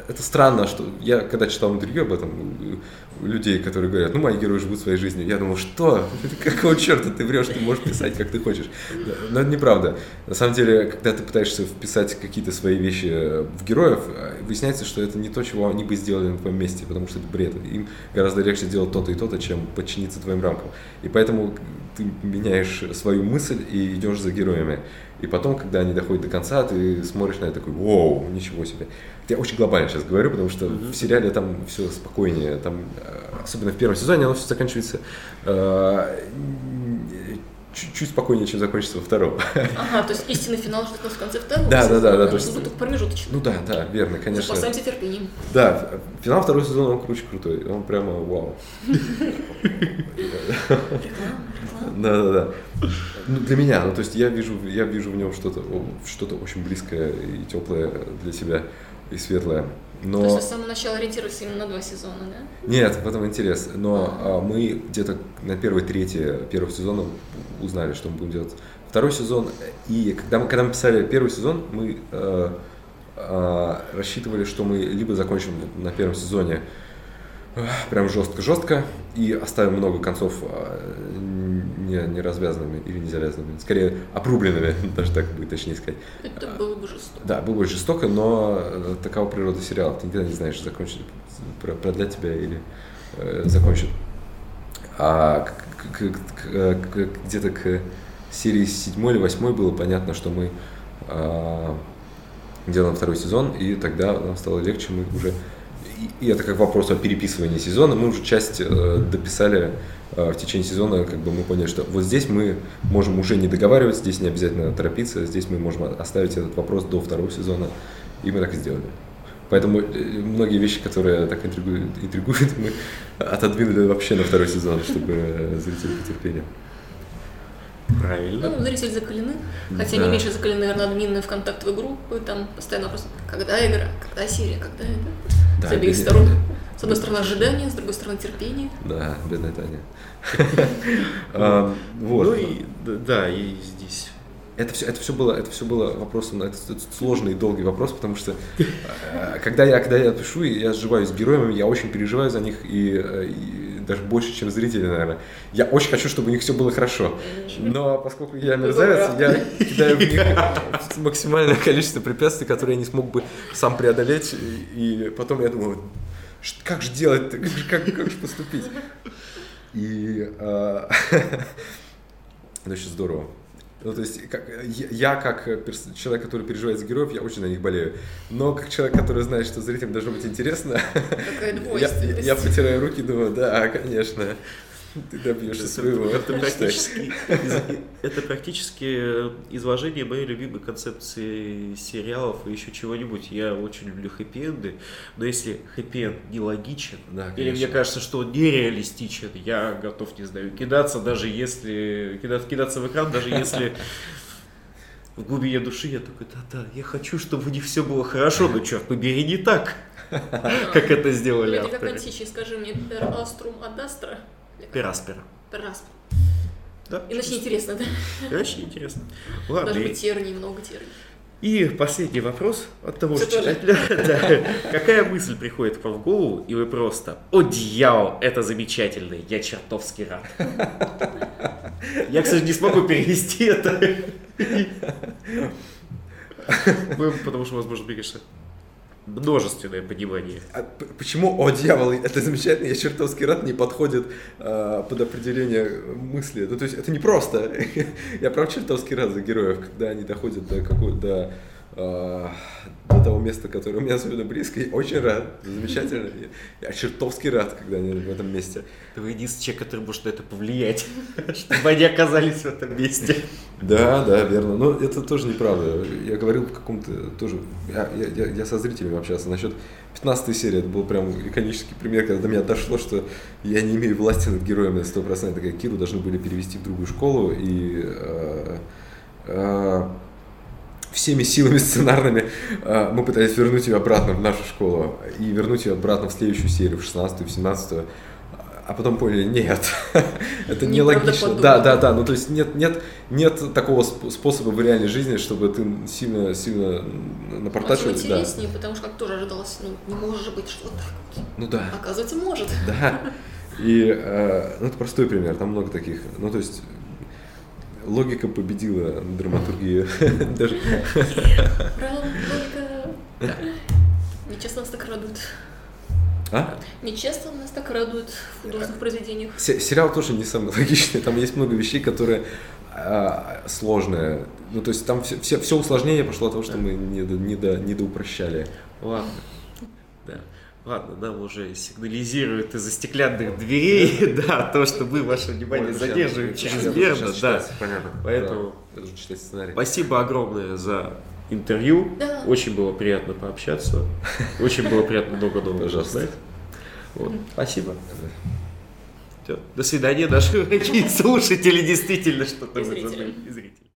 Это странно, что я когда читал интервью об этом, людей, которые говорят, ну, мои герои живут своей жизнью, я думал, что? Какого черта ты врешь, ты можешь писать, как ты хочешь. Но это неправда. На самом деле, когда ты пытаешься вписать какие-то свои вещи в героев, выясняется, что это не то, чего они бы сделали на твоем месте, потому что это бред. Им гораздо легче делать то-то и то-то, чем подчиниться твоим рамкам. И поэтому ты меняешь свою мысль и идешь за героями. И потом, когда они доходят до конца, ты смотришь на это такой, вау, ничего себе. Я очень глобально сейчас говорю, потому что mm-hmm. в сериале там все спокойнее, там, э, особенно в первом сезоне, оно все заканчивается э, чуть-чуть спокойнее, чем закончится во втором. Ага, то есть истинный финал ждет нас в конце второго Да, да, да, да. То есть... Только промежуточный. Ну да, да, верно, конечно. Запасаемся терпением. Да, финал второго сезона, он круче крутой, он прямо вау. Да, да, да. Ну, для меня, ну, то есть я вижу, я вижу в нем что-то, что-то очень близкое и теплое для себя. и светлое. Но... То есть с самого начала ориентировались именно на два сезона, да? Нет, в этом интерес. Но а. мы где-то на первой трети первого сезона узнали, что мы будем делать второй сезон. И когда мы, когда мы писали первый сезон, мы э, э, рассчитывали, что мы либо закончим на первом сезоне прям жестко-жестко и оставим много концов э, не, не развязанными или не завязанными, скорее обрубленными, даже так будет точнее сказать. Это было бы жестоко. Да, было бы жестоко, но э, такова природа сериала. Ты никогда не знаешь, закончит, продлять тебя или э, закончит. А к, где-то к серии седьмой или восьмой было понятно, что мы э, делаем второй сезон, и тогда нам стало легче, мы уже и это как вопрос о переписывании сезона. Мы уже часть э, дописали э, в течение сезона, как бы мы поняли, что вот здесь мы можем уже не договариваться, здесь не обязательно торопиться, здесь мы можем оставить этот вопрос до второго сезона, и мы так и сделали. Поэтому э, многие вещи, которые так интригуют, интригуют мы отодвинули вообще на второй сезон, чтобы зрители потерпели. Правильно. Ну, зрители закалены. Хотя да. не меньше закалены, наверное, админы в контактовой группы. Там постоянно вопрос, когда игра, когда серия, когда это. Да, с обеих сторон. С одной стороны ожидание, с другой стороны терпение. Да, бедная Таня. А, вот. Ну и да, и здесь это все, это все было, это все было вопросом, это сложный и долгий вопрос, потому что э, когда я, когда я пишу, я сживаюсь с героями, я очень переживаю за них и, э, и даже больше, чем зрители, наверное. Я очень хочу, чтобы у них все было хорошо, но поскольку я мерзавец, я кидаю в них максимальное количество препятствий, которые я не смог бы сам преодолеть, и, и потом я думаю, как же делать, как, как же поступить? И э, это очень здорово. Ну, то есть, как, я, как человек, который переживает за героев, я очень на них болею. Но как человек, который знает, что зрителям должно быть интересно, я, я потираю руки думаю, да, конечно. Ты добьешься своего. Это практически, это практически изложение моей любимой концепции сериалов и еще чего-нибудь. Я очень люблю хэппи-энды, но если хэппи-энд нелогичен, да, или мне кажется, что он нереалистичен, я готов, не знаю, кидаться даже если... Кидаться, кидаться в экран, даже если в глубине души я такой, да-да, я хочу, чтобы них все было хорошо, но черт побери, не так, как это сделали авторы. Как античий, скажи мне, ad astra? Пераспера. Пераспера. Да? Иначе интересно, да? Иначе интересно. Ладно. Даже быть терний, много терний. И последний вопрос от того же читателя. да. Какая мысль приходит к вам в голову, и вы просто «О, дьявол, это замечательно, я чертовски рад». Я, кстати, не смогу перевести это. Потому что, возможно, мне кажется, множественное понимание. А почему «О, дьявол, это замечательно, я чертовски рад» не подходит а, под определение мысли? Ну, то есть это не просто. я прав чертовски рад за героев, когда они доходят до какого-то а, до того места, которое у меня особенно близко. Я очень рад, замечательно. Я, я чертовски рад, когда они в этом месте. Ты единственный человек, который может на это повлиять, чтобы они оказались в этом месте. Да, да, верно. Но это тоже неправда. Я говорил в каком-то тоже... Я, я, я со зрителями общался насчет 15 серии. Это был прям иконический пример, когда до меня дошло, что я не имею власти над героями на 100%. Такая Киру должны были перевести в другую школу и... Э, э, всеми силами сценарными э, мы пытались вернуть ее обратно в нашу школу и вернуть ее обратно в следующую серию, в 16 в 17 а потом поняли, нет, это нелогично. Да, да, да, ну то есть нет, нет, нет такого способа в реальной жизни, чтобы ты сильно, сильно напортачил. Интереснее, да. потому что как тоже ожидалось, ну не может быть, что так вот. Ну да. Оказывается, может. Да. И э, ну, это простой пример, там много таких. Ну то есть логика победила драматургию. Даже... Логика. Нечестно нас так радует. А? Нечестно нас так радует в художественных произведениях. Сериал тоже не самый логичный. Там есть много вещей, которые а, сложные. Ну, то есть там все, все, все усложнение пошло от того, что мы не, до, не, до, не доупрощали. Ладно. Да. Ладно, нам уже сигнализируют из-за стеклянных дверей, да, то, что мы ваше внимание задерживаем чрезмерно, да. Понятно. Поэтому спасибо огромное за интервью. Да. Очень было приятно пообщаться. Очень было приятно много нового узнать. Вот. Спасибо. Все. До свидания, наши слушатели, действительно, что-то вы забыли.